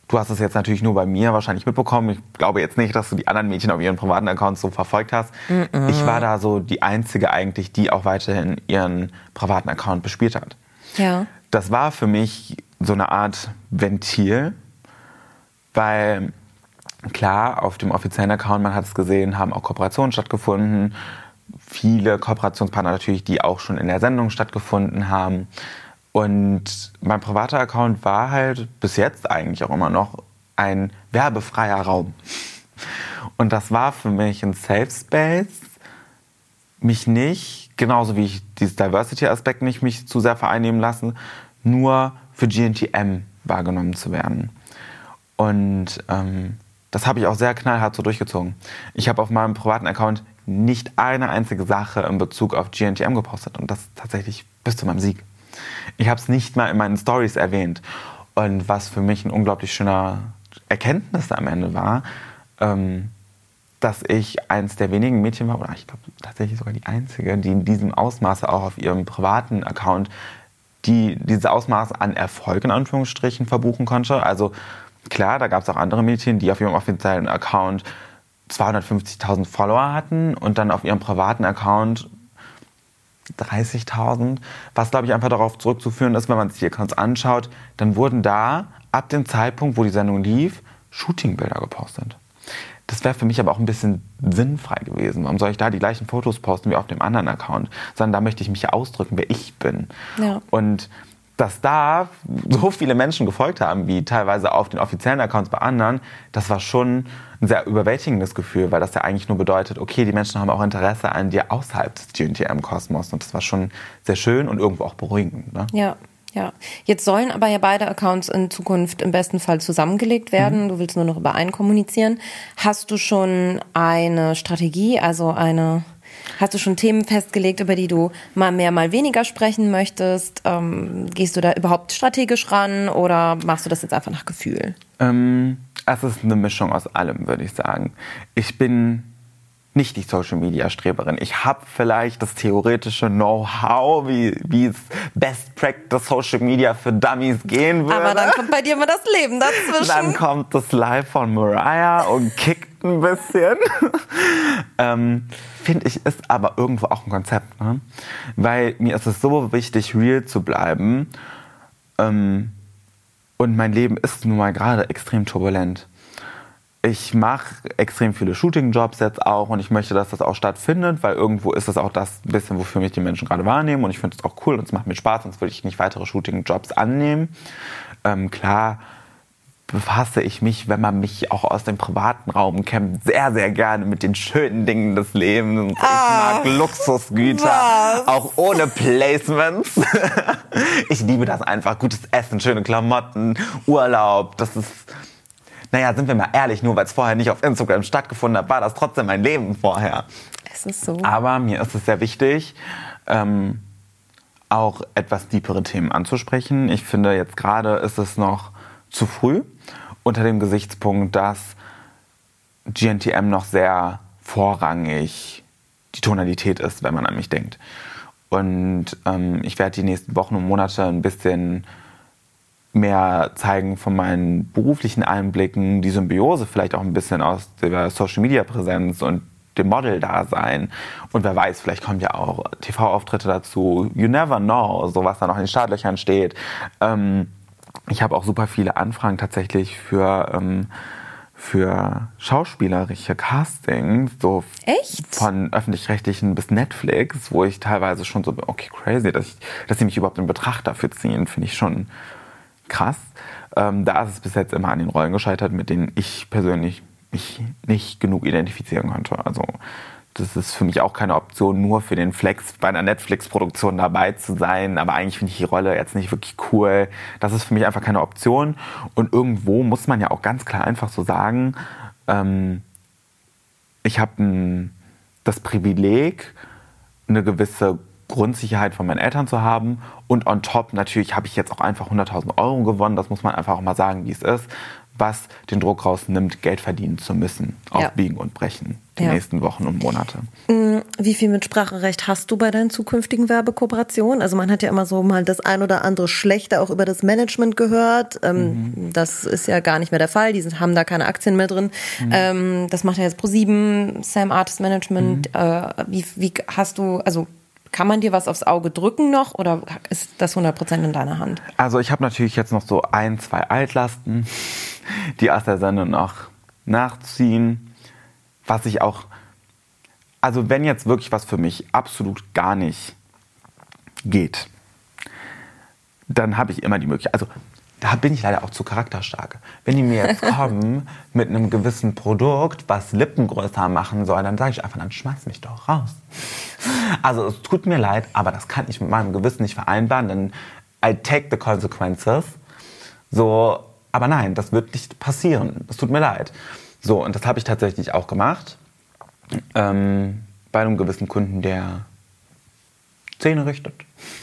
Du hast es jetzt natürlich nur bei mir wahrscheinlich mitbekommen. Ich glaube jetzt nicht, dass du die anderen Mädchen auf ihren privaten Accounts so verfolgt hast. Mm -mm. Ich war da so die Einzige eigentlich, die auch weiterhin ihren privaten Account bespielt hat. Ja. Das war für mich so eine Art Ventil, weil klar, auf dem offiziellen Account, man hat es gesehen, haben auch Kooperationen stattgefunden. Viele Kooperationspartner natürlich, die auch schon in der Sendung stattgefunden haben. Und mein privater Account war halt bis jetzt eigentlich auch immer noch ein werbefreier Raum. Und das war für mich ein Safe Space, mich nicht, genauso wie ich dieses Diversity-Aspekt nicht mich zu sehr vereinnehmen lassen, nur für GNTM wahrgenommen zu werden. Und ähm, das habe ich auch sehr knallhart so durchgezogen. Ich habe auf meinem privaten Account nicht eine einzige Sache in Bezug auf GNTM gepostet und das tatsächlich bis zu meinem Sieg. Ich habe es nicht mal in meinen Stories erwähnt. Und was für mich ein unglaublich schöner Erkenntnis am Ende war, ähm, dass ich eins der wenigen Mädchen war, oder ich glaube tatsächlich sogar die einzige, die in diesem Ausmaße auch auf ihrem privaten Account die dieses Ausmaß an Erfolg in Anführungsstrichen verbuchen konnte. Also klar, da gab es auch andere Mädchen, die auf ihrem offiziellen Account 250.000 Follower hatten und dann auf ihrem privaten Account 30.000, was glaube ich einfach darauf zurückzuführen ist, wenn man sich die Accounts anschaut, dann wurden da ab dem Zeitpunkt, wo die Sendung lief, Shootingbilder gepostet. Das wäre für mich aber auch ein bisschen sinnfrei gewesen. Warum soll ich da die gleichen Fotos posten wie auf dem anderen Account? Sondern da möchte ich mich ja ausdrücken, wer ich bin. Ja. Und dass da so viele Menschen gefolgt haben, wie teilweise auf den offiziellen Accounts bei anderen, das war schon ein sehr überwältigendes Gefühl, weil das ja eigentlich nur bedeutet, okay, die Menschen haben auch Interesse an dir außerhalb des GNTM-Kosmos. Und das war schon sehr schön und irgendwo auch beruhigend. Ne? Ja. Ja, jetzt sollen aber ja beide Accounts in Zukunft im besten Fall zusammengelegt werden. Mhm. Du willst nur noch über einen kommunizieren. Hast du schon eine Strategie, also eine Hast du schon Themen festgelegt, über die du mal mehr, mal weniger sprechen möchtest? Ähm, gehst du da überhaupt strategisch ran oder machst du das jetzt einfach nach Gefühl? Ähm, es ist eine Mischung aus allem, würde ich sagen. Ich bin nicht die Social Media Streberin. Ich habe vielleicht das theoretische Know-how, wie, wie es Best Practice Social Media für Dummies gehen würde. Aber dann kommt bei dir immer das Leben dazwischen. Dann kommt das Live von Mariah und kickt ein bisschen. ähm, Finde ich, ist aber irgendwo auch ein Konzept. Ne? Weil mir ist es so wichtig, real zu bleiben. Ähm, und mein Leben ist nun mal gerade extrem turbulent ich mache extrem viele Shooting-Jobs jetzt auch und ich möchte, dass das auch stattfindet, weil irgendwo ist das auch das bisschen, wofür mich die Menschen gerade wahrnehmen und ich finde es auch cool und es macht mir Spaß, sonst würde ich nicht weitere Shooting-Jobs annehmen. Ähm, klar befasse ich mich, wenn man mich auch aus dem privaten Raum kennt, sehr, sehr gerne mit den schönen Dingen des Lebens. Ich ah, mag Luxusgüter, was? auch ohne Placements. ich liebe das einfach. Gutes Essen, schöne Klamotten, Urlaub, das ist naja, sind wir mal ehrlich, nur weil es vorher nicht auf Instagram stattgefunden hat, war das trotzdem mein Leben vorher. Es ist so. Aber mir ist es sehr wichtig, ähm, auch etwas tiefere Themen anzusprechen. Ich finde, jetzt gerade ist es noch zu früh unter dem Gesichtspunkt, dass GNTM noch sehr vorrangig die Tonalität ist, wenn man an mich denkt. Und ähm, ich werde die nächsten Wochen und Monate ein bisschen mehr zeigen von meinen beruflichen Einblicken, die Symbiose vielleicht auch ein bisschen aus der Social-Media-Präsenz und dem Model-Dasein. Und wer weiß, vielleicht kommen ja auch TV-Auftritte dazu. You never know, so was da noch in den Startlöchern steht. Ähm, ich habe auch super viele Anfragen tatsächlich für, ähm, für schauspielerische Castings, so Echt? von öffentlich-rechtlichen bis Netflix, wo ich teilweise schon so, okay, crazy, dass, ich, dass sie mich überhaupt in Betracht dafür ziehen, finde ich schon krass. Ähm, da ist es bis jetzt immer an den Rollen gescheitert, mit denen ich persönlich mich nicht genug identifizieren konnte. Also das ist für mich auch keine Option, nur für den Flex bei einer Netflix-Produktion dabei zu sein. Aber eigentlich finde ich die Rolle jetzt nicht wirklich cool. Das ist für mich einfach keine Option. Und irgendwo muss man ja auch ganz klar einfach so sagen, ähm, ich habe das Privileg, eine gewisse Grundsicherheit von meinen Eltern zu haben. Und on top natürlich habe ich jetzt auch einfach 100.000 Euro gewonnen. Das muss man einfach auch mal sagen, wie es ist was den Druck rausnimmt, Geld verdienen zu müssen. Auf ja. Biegen und Brechen die ja. nächsten Wochen und Monate. Mm, wie viel Mitspracherecht hast du bei deinen zukünftigen Werbekooperationen? Also man hat ja immer so mal das ein oder andere Schlechte auch über das Management gehört. Ähm, mhm. Das ist ja gar nicht mehr der Fall. Die haben da keine Aktien mehr drin. Mhm. Ähm, das macht ja jetzt Pro7, Sam Artist Management. Mhm. Äh, wie, wie hast du, also kann man dir was aufs Auge drücken noch oder ist das 100% in deiner Hand? Also ich habe natürlich jetzt noch so ein, zwei Altlasten, die aus der Sendung noch nachziehen. Was ich auch, also wenn jetzt wirklich was für mich absolut gar nicht geht, dann habe ich immer die Möglichkeit, also da bin ich leider auch zu charakterstark. Wenn die mir jetzt kommen mit einem gewissen Produkt, was Lippen größer machen soll, dann sage ich einfach, dann schmeiß mich doch raus. Also es tut mir leid, aber das kann ich mit meinem Gewissen nicht vereinbaren, denn I take the consequences. So, aber nein, das wird nicht passieren. Es tut mir leid. So, und das habe ich tatsächlich auch gemacht. Ähm, bei einem gewissen Kunden, der Zähne richtet.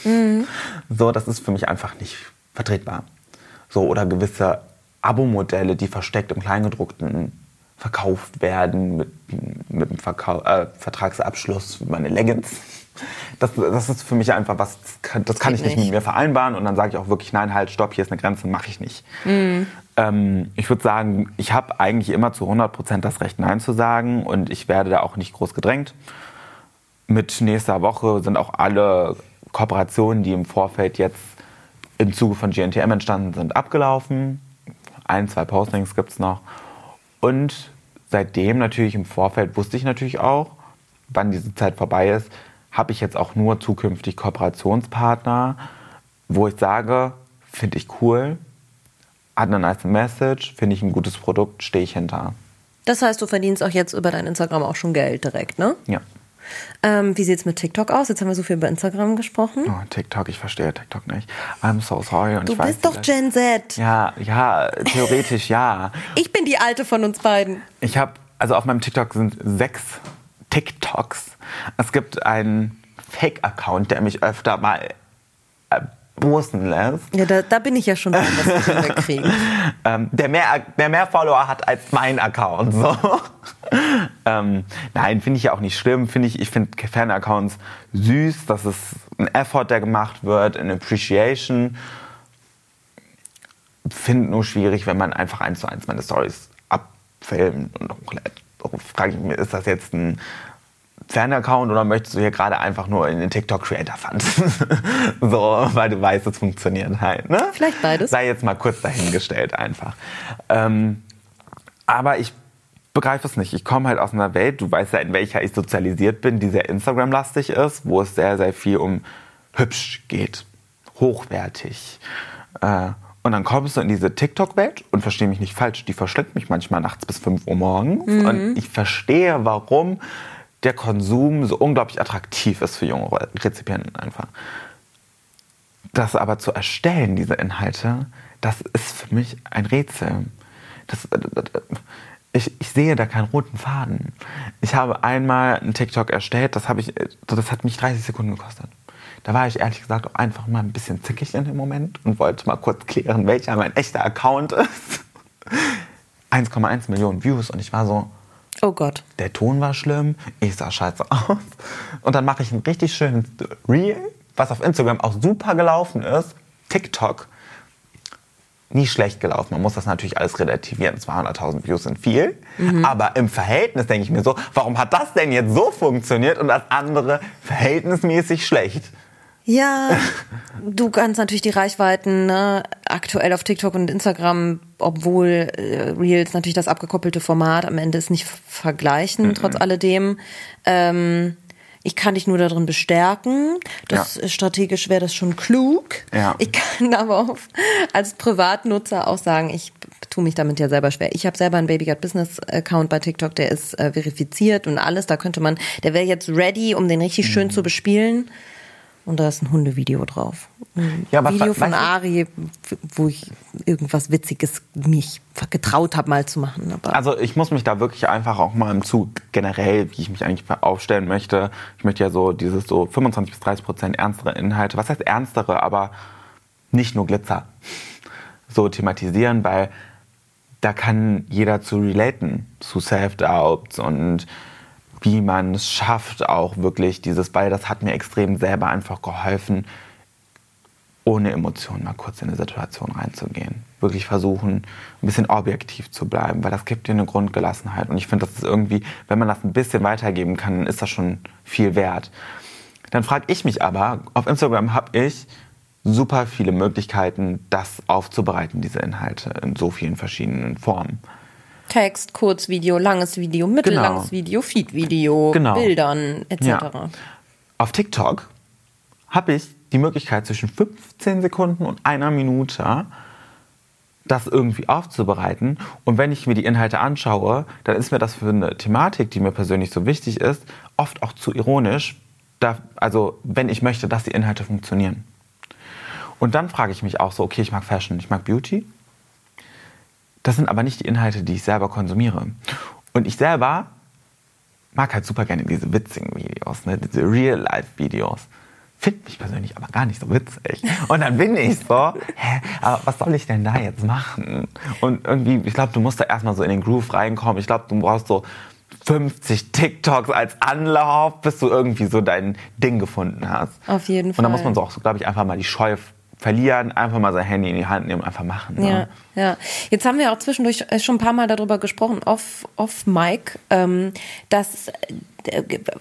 Mhm. So, das ist für mich einfach nicht vertretbar. So, oder gewisse Abo-Modelle, die versteckt im Kleingedruckten verkauft werden mit, mit dem Verkau äh, Vertragsabschluss meine Leggings. Das, das ist für mich einfach was, das kann, das kann ich nicht, mit mir vereinbaren und dann sage ich auch wirklich, nein, halt, stopp, hier ist eine Grenze, mache ich nicht. Mhm. Ähm, ich würde sagen, ich habe eigentlich immer zu 100 Prozent das Recht, Nein zu sagen und ich werde da auch nicht groß gedrängt. Mit nächster Woche sind auch alle Kooperationen, die im Vorfeld jetzt im Zuge von GNTM entstanden sind, abgelaufen. Ein, zwei Postings gibt es noch. Und seitdem natürlich im Vorfeld wusste ich natürlich auch, wann diese Zeit vorbei ist, habe ich jetzt auch nur zukünftig Kooperationspartner, wo ich sage, finde ich cool, hat eine nice Message, finde ich ein gutes Produkt, stehe ich hinter. Das heißt, du verdienst auch jetzt über dein Instagram auch schon Geld direkt, ne? Ja. Ähm, wie sieht es mit TikTok aus? Jetzt haben wir so viel über Instagram gesprochen. Oh, TikTok, ich verstehe TikTok nicht. I'm so sorry. Und du ich bist weiß, doch Gen Z. Ja, ja, theoretisch ja. Ich bin die Alte von uns beiden. Ich habe, also auf meinem TikTok sind sechs TikToks. Es gibt einen Fake-Account, der mich öfter mal bosen lässt. Ja, da, da bin ich ja schon dran, dass wir wegkriegen. ähm, der, mehr, der mehr Follower hat als mein Account. So. ähm, nein, finde ich ja auch nicht schlimm. Find ich ich finde Fan-Accounts süß. Das ist ein Effort, der gemacht wird, eine Appreciation. Finde nur schwierig, wenn man einfach eins zu eins meine Stories abfilmt und hochlädt. Frage ich mich, ist das jetzt ein Fan-Account oder möchtest du hier gerade einfach nur in den TikTok-Creator-Fund? so, weil du weißt, es funktioniert halt. Ne? Vielleicht beides. Sei jetzt mal kurz dahingestellt einfach. Ähm, aber ich begreife es nicht. Ich komme halt aus einer Welt, du weißt ja, in welcher ich sozialisiert bin, die sehr Instagram-lastig ist, wo es sehr, sehr viel um hübsch geht, hochwertig. Äh, und dann kommst du in diese TikTok-Welt und verstehe mich nicht falsch, die verschleppt mich manchmal nachts bis 5 Uhr morgens. Mhm. Und ich verstehe, warum der Konsum so unglaublich attraktiv ist für junge Rezipienten einfach. Das aber zu erstellen, diese Inhalte, das ist für mich ein Rätsel. Das, ich, ich, sehe da keinen roten Faden. Ich habe einmal einen TikTok erstellt, das, ich, das hat mich 30 Sekunden gekostet. Da war ich ehrlich gesagt auch einfach mal ein bisschen zickig in dem Moment und wollte mal kurz klären, welcher mein echter Account ist. 1,1 Millionen Views und ich war so, Oh Gott. Der Ton war schlimm, ich sah scheiße aus. Und dann mache ich ein richtig schönes Reel, was auf Instagram auch super gelaufen ist. TikTok. Nie schlecht gelaufen. Man muss das natürlich alles relativieren. 200.000 Views sind viel. Mhm. Aber im Verhältnis denke ich mir so, warum hat das denn jetzt so funktioniert und das andere verhältnismäßig schlecht? Ja, du kannst natürlich die Reichweiten ne, aktuell auf TikTok und Instagram, obwohl äh, Reels natürlich das abgekoppelte Format am Ende ist nicht vergleichen, mhm. trotz alledem. Ähm, ich kann dich nur darin bestärken. Das ja. strategisch wäre das schon klug. Ja. Ich kann aber auch als Privatnutzer auch sagen, ich tue mich damit ja selber schwer. Ich habe selber einen Baby Got Business Account bei TikTok, der ist äh, verifiziert und alles. Da könnte man, der wäre jetzt ready, um den richtig schön zu bespielen. Und da ist ein Hundevideo drauf. Ein Ja, Video von Ari, wo ich irgendwas Witziges mich getraut habe, mal zu machen. Aber Also ich muss mich da wirklich einfach auch mal im Zug generell, wie ich mich eigentlich aufstellen möchte. Ich möchte ja so dieses so 25 bis 30 Prozent ernstere Inhalte, was heißt ernstere, aber nicht nur Glitzer, so thematisieren, weil da kann jeder zu relaten, zu Self-Doubts und wie man es schafft, auch wirklich dieses, weil das hat mir extrem selber einfach geholfen, ohne Emotionen mal kurz in eine Situation reinzugehen. Wirklich versuchen, ein bisschen objektiv zu bleiben, weil das gibt dir eine Grundgelassenheit. Und ich finde, das ist irgendwie, wenn man das ein bisschen weitergeben kann, dann ist das schon viel wert. Dann frage ich mich aber, auf Instagram habe ich super viele Möglichkeiten, das aufzubereiten, diese Inhalte, in so vielen verschiedenen Formen. Text, Kurzvideo, langes Video, mittellanges Genau. Video, Feed-Video, Genau. Bildern etc. Ja. Auf TikTok habe ich die Möglichkeit zwischen 15 Sekunden und einer Minute das irgendwie aufzubereiten. Und wenn ich mir die Inhalte anschaue, dann ist mir das für eine Thematik, die mir persönlich so wichtig ist, oft auch zu ironisch. Da, also wenn ich möchte, dass die Inhalte funktionieren. Und dann frage ich mich auch so, okay, ich mag Fashion, ich mag Beauty. Das sind aber nicht die Inhalte, die ich selber konsumiere. Und ich selber mag halt super gerne diese witzigen Videos, ne? diese Real-Life-Videos. Finde mich persönlich aber gar nicht so witzig. Und dann bin ich so, hä, aber was soll ich denn da jetzt machen? Und irgendwie, ich glaube, du musst da erstmal so in den Groove reinkommen. Ich glaube, du brauchst so 50 TikToks als Anlauf, bis du irgendwie so dein Ding gefunden hast. Auf jeden Und da muss Fall. man so auch, so, glaube ich, einfach mal die Scheu verlieren, einfach mal sein Handy in die Hand nehmen, einfach machen. Ne? Ja, ja. Jetzt haben wir auch zwischendurch schon ein paar Mal darüber gesprochen, off, off Mic, ähm, dass,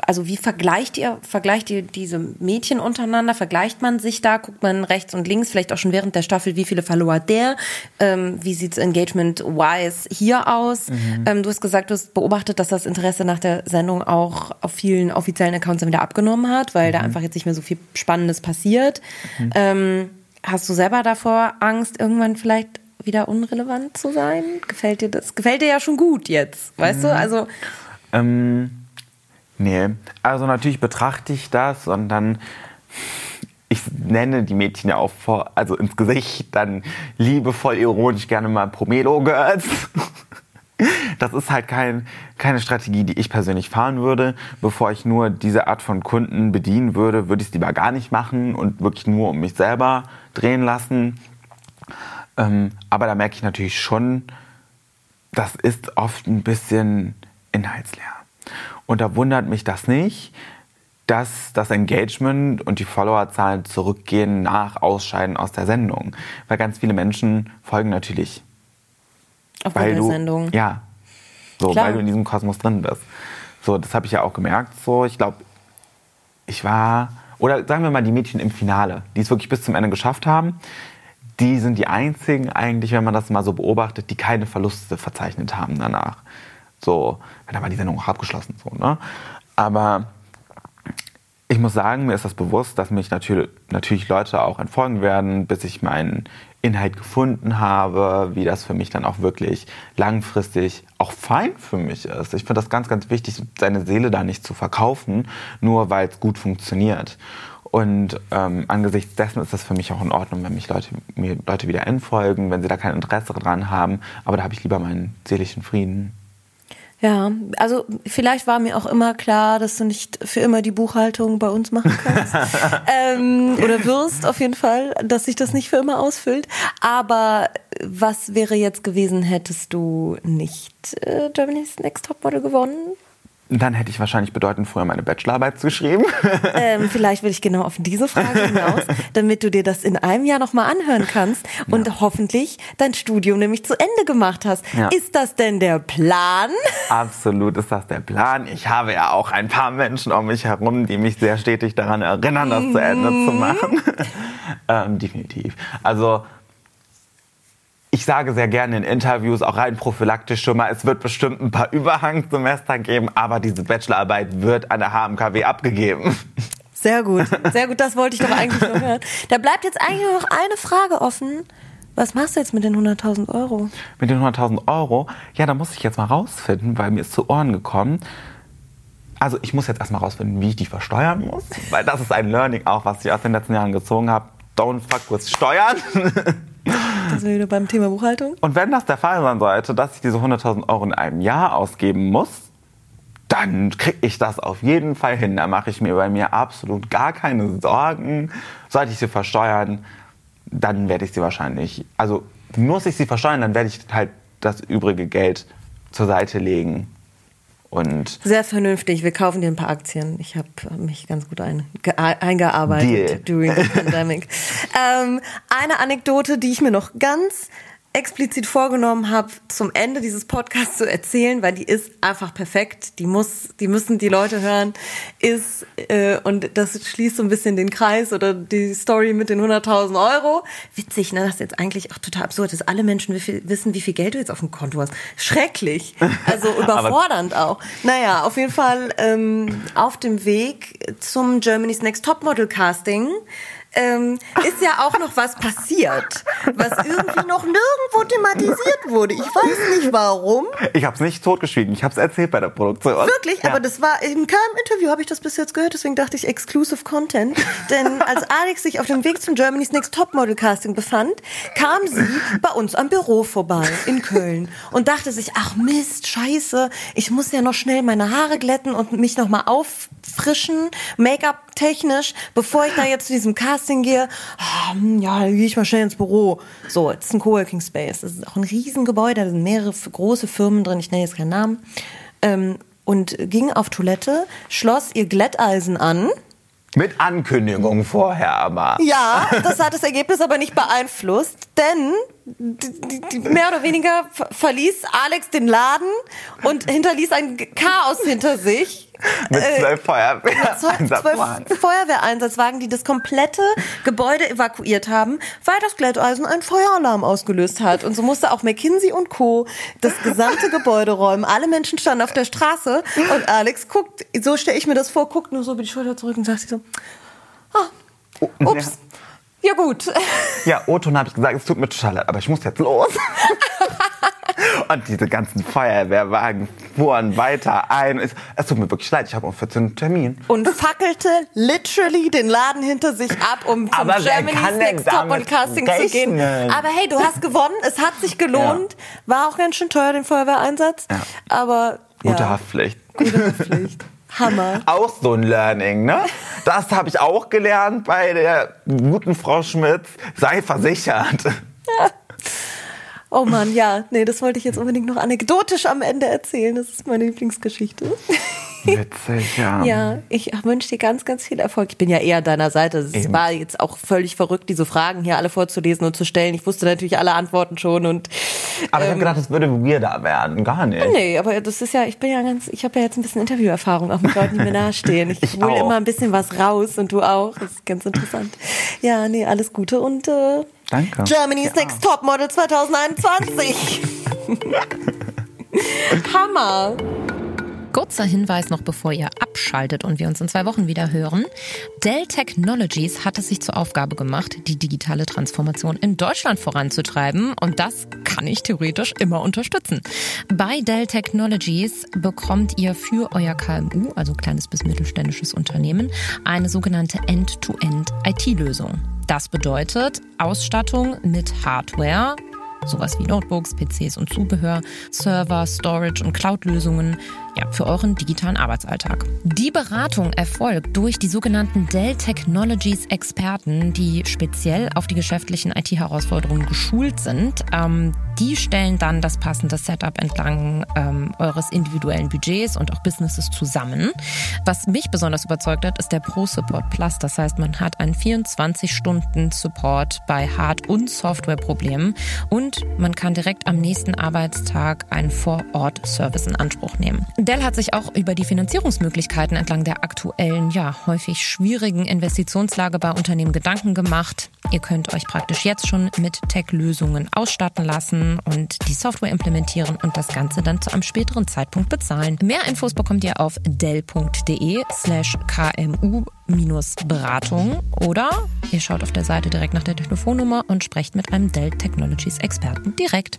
also wie vergleicht ihr, vergleicht ihr diese Mädchen untereinander? Vergleicht man sich da? Guckt man rechts und links, vielleicht auch schon während der Staffel, wie viele Follower der? Ähm, wie sieht's engagement-wise hier aus? Ähm, du hast gesagt, du hast beobachtet, dass das Interesse nach der Sendung auch auf vielen offiziellen Accounts dann wieder abgenommen hat, weil da einfach jetzt nicht mehr so viel Spannendes passiert. Ähm, Hast du selber davor Angst, irgendwann vielleicht wieder unrelevant zu sein? Gefällt dir das? Gefällt dir ja schon gut jetzt, weißt du? Also Ähm, nee, also natürlich betrachte ich das und dann, ich nenne die Mädchen ja auch vor, also ins Gesicht, dann liebevoll ironisch gerne mal Pomelo Girls. Das ist halt kein, keine Strategie, die ich persönlich fahren würde. Bevor ich nur diese Art von Kunden bedienen würde, würde ich es lieber gar nicht machen und wirklich nur um mich selber drehen lassen. Ähm, aber da merke ich natürlich schon, das ist oft ein bisschen inhaltsleer. Und da wundert mich das nicht, dass das Engagement und die Followerzahlen zurückgehen nach Ausscheiden aus der Sendung. Weil ganz viele Menschen folgen natürlich auf der du, Sendung. Ja. So, Klar. weil du in diesem Kosmos drin bist. So, das habe ich ja auch gemerkt. So, ich glaube, ich war, oder sagen wir mal die Mädchen im Finale, die es wirklich bis zum Ende geschafft haben, die sind die einzigen eigentlich, wenn man das mal so beobachtet, die keine Verluste verzeichnet haben danach. So, dann war die Sendung auch abgeschlossen. So, ne? Aber ich muss sagen, mir ist das bewusst, dass mich natürlich, natürlich Leute auch entfolgen werden, bis ich meinen Inhalt gefunden habe, wie das für mich dann auch wirklich langfristig auch fein für mich ist. Ich finde das ganz, ganz wichtig, seine Seele da nicht zu verkaufen, nur weil es gut funktioniert. Und ähm, angesichts dessen ist das für mich auch in Ordnung, wenn mich Leute, mir Leute wieder entfolgen, wenn sie da kein Interesse dran haben. Aber da habe ich lieber meinen seelischen Frieden. Ja, also vielleicht war mir auch immer klar, dass du nicht für immer die Buchhaltung bei uns machen kannst. ähm, oder wirst auf jeden Fall, dass sich das nicht für immer ausfüllt. Aber was wäre jetzt gewesen, hättest du nicht äh, Germany's Next Topmodel gewonnen? Dann hätte ich wahrscheinlich bedeutend früher meine Bachelorarbeit geschrieben. Ähm, vielleicht will ich genau auf diese Frage hinaus, damit du dir das in einem Jahr nochmal anhören kannst und hoffentlich dein Studium nämlich zu Ende gemacht hast. Ja. Ist das denn der Plan? Absolut ist das der Plan. Ich habe ja auch ein paar Menschen um mich herum, die mich sehr stetig daran erinnern, das zu Ende zu machen. ähm, definitiv. Also ich sage sehr gerne in Interviews, auch rein prophylaktisch schon mal, es wird bestimmt ein paar Überhangsemester geben, aber diese Bachelorarbeit wird an der HMKW abgegeben. Sehr gut, sehr gut, das wollte ich doch eigentlich nur hören. Da bleibt jetzt eigentlich nur noch eine Frage offen. Was machst du jetzt mit den 100.000 Euro? Mit den 100.000 Euro? Ja, da muss ich jetzt mal rausfinden, weil mir ist zu Ohren gekommen. Also ich muss jetzt erstmal rausfinden, wie ich die versteuern muss, weil das ist ein Learning auch, was ich aus den letzten Jahren gezogen habe. Don't fuck with Steuern. Das sind wir wieder beim Thema Buchhaltung. Und wenn das der Fall sein sollte, dass ich diese 100.000 Euro in einem Jahr ausgeben muss, dann kriege ich das auf jeden Fall hin. Da mache ich mir bei mir absolut gar keine Sorgen. Sollte ich sie versteuern, dann werde ich sie wahrscheinlich, also muss ich sie versteuern, dann werde ich halt das übrige Geld zur Seite legen. Und Sehr vernünftig. Wir kaufen dir ein paar Aktien. Ich habe mich ganz gut ein, ge- eingearbeitet Deal. during the pandemic. ähm, eine Anekdote, die ich mir noch ganz explizit vorgenommen habe, zum Ende dieses Podcasts zu erzählen, weil die ist einfach perfekt. Die muss, die müssen die Leute hören. Ist äh, und das schließt so ein bisschen den Kreis oder die Story mit den 100.000 Euro. Witzig, ne? Das ist jetzt eigentlich auch total absurd, dass alle Menschen wie viel, wissen, wie viel Geld du jetzt auf dem Konto hast. Schrecklich. Also überfordernd auch. Naja, auf jeden Fall ähm, auf dem Weg zum Germany's Next Topmodel Casting ähm, ist ja auch noch was passiert, was irgendwie noch nirgendwo thematisiert wurde. Ich weiß nicht warum. ich habe es nicht totgeschwiegen, ich habe es erzählt bei der Produktion. Wirklich, Ja. aber das war in keinem Interview habe ich das bis jetzt gehört, deswegen dachte ich exclusive Content. Denn als Alex sich auf dem Weg zum Germany's Next Topmodel Casting befand, kam sie bei uns am Büro vorbei in Köln und dachte sich, ach Mist, scheiße, ich muss ja noch schnell meine Haare glätten und mich noch mal auffrischen, Make-up technisch, bevor ich da jetzt zu diesem Casting gehe. Ah, hm, Ja, dann gehe ich mal schnell ins Büro. So, es ist ein Coworking Space. Das ist auch ein Riesengebäude, da sind mehrere große Firmen drin, ich nenne jetzt keinen Namen. Ähm, und ging auf Toilette, schloss ihr Glätteisen an. Mit Ankündigung vorher aber. Ja, das hat das Ergebnis aber nicht beeinflusst, denn mehr oder weniger ver- verließ Alex den Laden und hinterließ ein Chaos hinter sich. Mit Äh, zwölf Feuerwehr. zwölf Feuerwehreinsatzwagen, die das komplette Gebäude evakuiert haben, weil das Glätteisen einen Feueralarm ausgelöst hat. Und so musste auch McKinsey und Co. das gesamte Gebäude räumen. Alle Menschen standen auf der Straße und Alex guckt, so stelle ich mir das vor, guckt nur so über die Schulter zurück und sagt sich so, ah, ups, ja gut. Ja, O-Ton habe ich gesagt, es tut mir total leid, aber ich muss jetzt los. Und diese ganzen Feuerwehrwagen fuhren weiter ein. Es, es tut mir wirklich leid, ich habe um 14 Uhr einen Termin. Und fackelte literally den Laden hinter sich ab, um zum Aber Germany's Next Top und Casting zu gehen. rechnen? Aber hey, du hast gewonnen, es hat sich gelohnt. War auch ganz schön teuer, den Feuerwehreinsatz. Ja. Aber Gute ja, Haftpflicht. gute Haftpflicht. Hammer. Auch so ein Learning, ne? Das habe ich auch gelernt bei der guten Frau Schmitz. Sei versichert. Oh Mann, ja, nee, das wollte ich jetzt unbedingt noch anekdotisch am Ende erzählen. Das ist meine Lieblingsgeschichte. Witzig, ja. Ja, ich wünsche dir ganz, ganz viel Erfolg. Ich bin ja eher deiner Seite. Es Eben. war jetzt auch völlig verrückt, diese Fragen hier alle vorzulesen und zu stellen. Ich wusste natürlich alle Antworten schon und Aber ich habe gedacht, es würde weirder werden. Gar nicht. Nee, aber das ist ja, ich bin ja ganz, ich habe ja jetzt ein bisschen Interviewerfahrung auch mit Leuten, die mir nahestehen. Ich, Ich hole immer ein bisschen was raus und du auch. Das ist ganz interessant. Ja, nee, alles Gute und äh, Danke. Germany's Next Topmodel 2021. Hammer. Kurzer Hinweis noch, bevor ihr abschaltet und wir uns in zwei Wochen wieder hören. Dell Technologies hat es sich zur Aufgabe gemacht, die digitale Transformation in Deutschland voranzutreiben und das kann ich theoretisch immer unterstützen. Bei Dell Technologies bekommt ihr für euer KMU, also kleines bis mittelständisches Unternehmen, eine sogenannte End-to-End IT-Lösung. Das bedeutet Ausstattung mit Hardware, sowas wie Notebooks, PCs und Zubehör, Server, Storage und Cloud-Lösungen ja, für euren digitalen Arbeitsalltag. Die Beratung erfolgt durch die sogenannten Dell Technologies Experten, die speziell auf die geschäftlichen IT-Herausforderungen geschult sind. Ähm, die stellen dann das passende Setup entlang ähm, eures individuellen Budgets und auch Businesses zusammen. Was mich besonders überzeugt hat, ist der Pro Support Plus. Das heißt, man hat einen 24-Stunden-Support bei Hard- und Softwareproblemen und man kann direkt am nächsten Arbeitstag einen Vor-Ort-Service in Anspruch nehmen. Dell hat sich auch über die Finanzierungsmöglichkeiten entlang der aktuellen, ja, häufig schwierigen Investitionslage bei Unternehmen Gedanken gemacht. Ihr könnt euch praktisch jetzt schon mit Tech-Lösungen ausstatten lassen und die Software implementieren und das Ganze dann zu einem späteren Zeitpunkt bezahlen. Mehr Infos bekommt ihr auf dell.de slash kmu Beratung oder Ihr schaut auf der Seite direkt nach der Telefonnummer und sprecht mit einem Dell Technologies Experten direkt.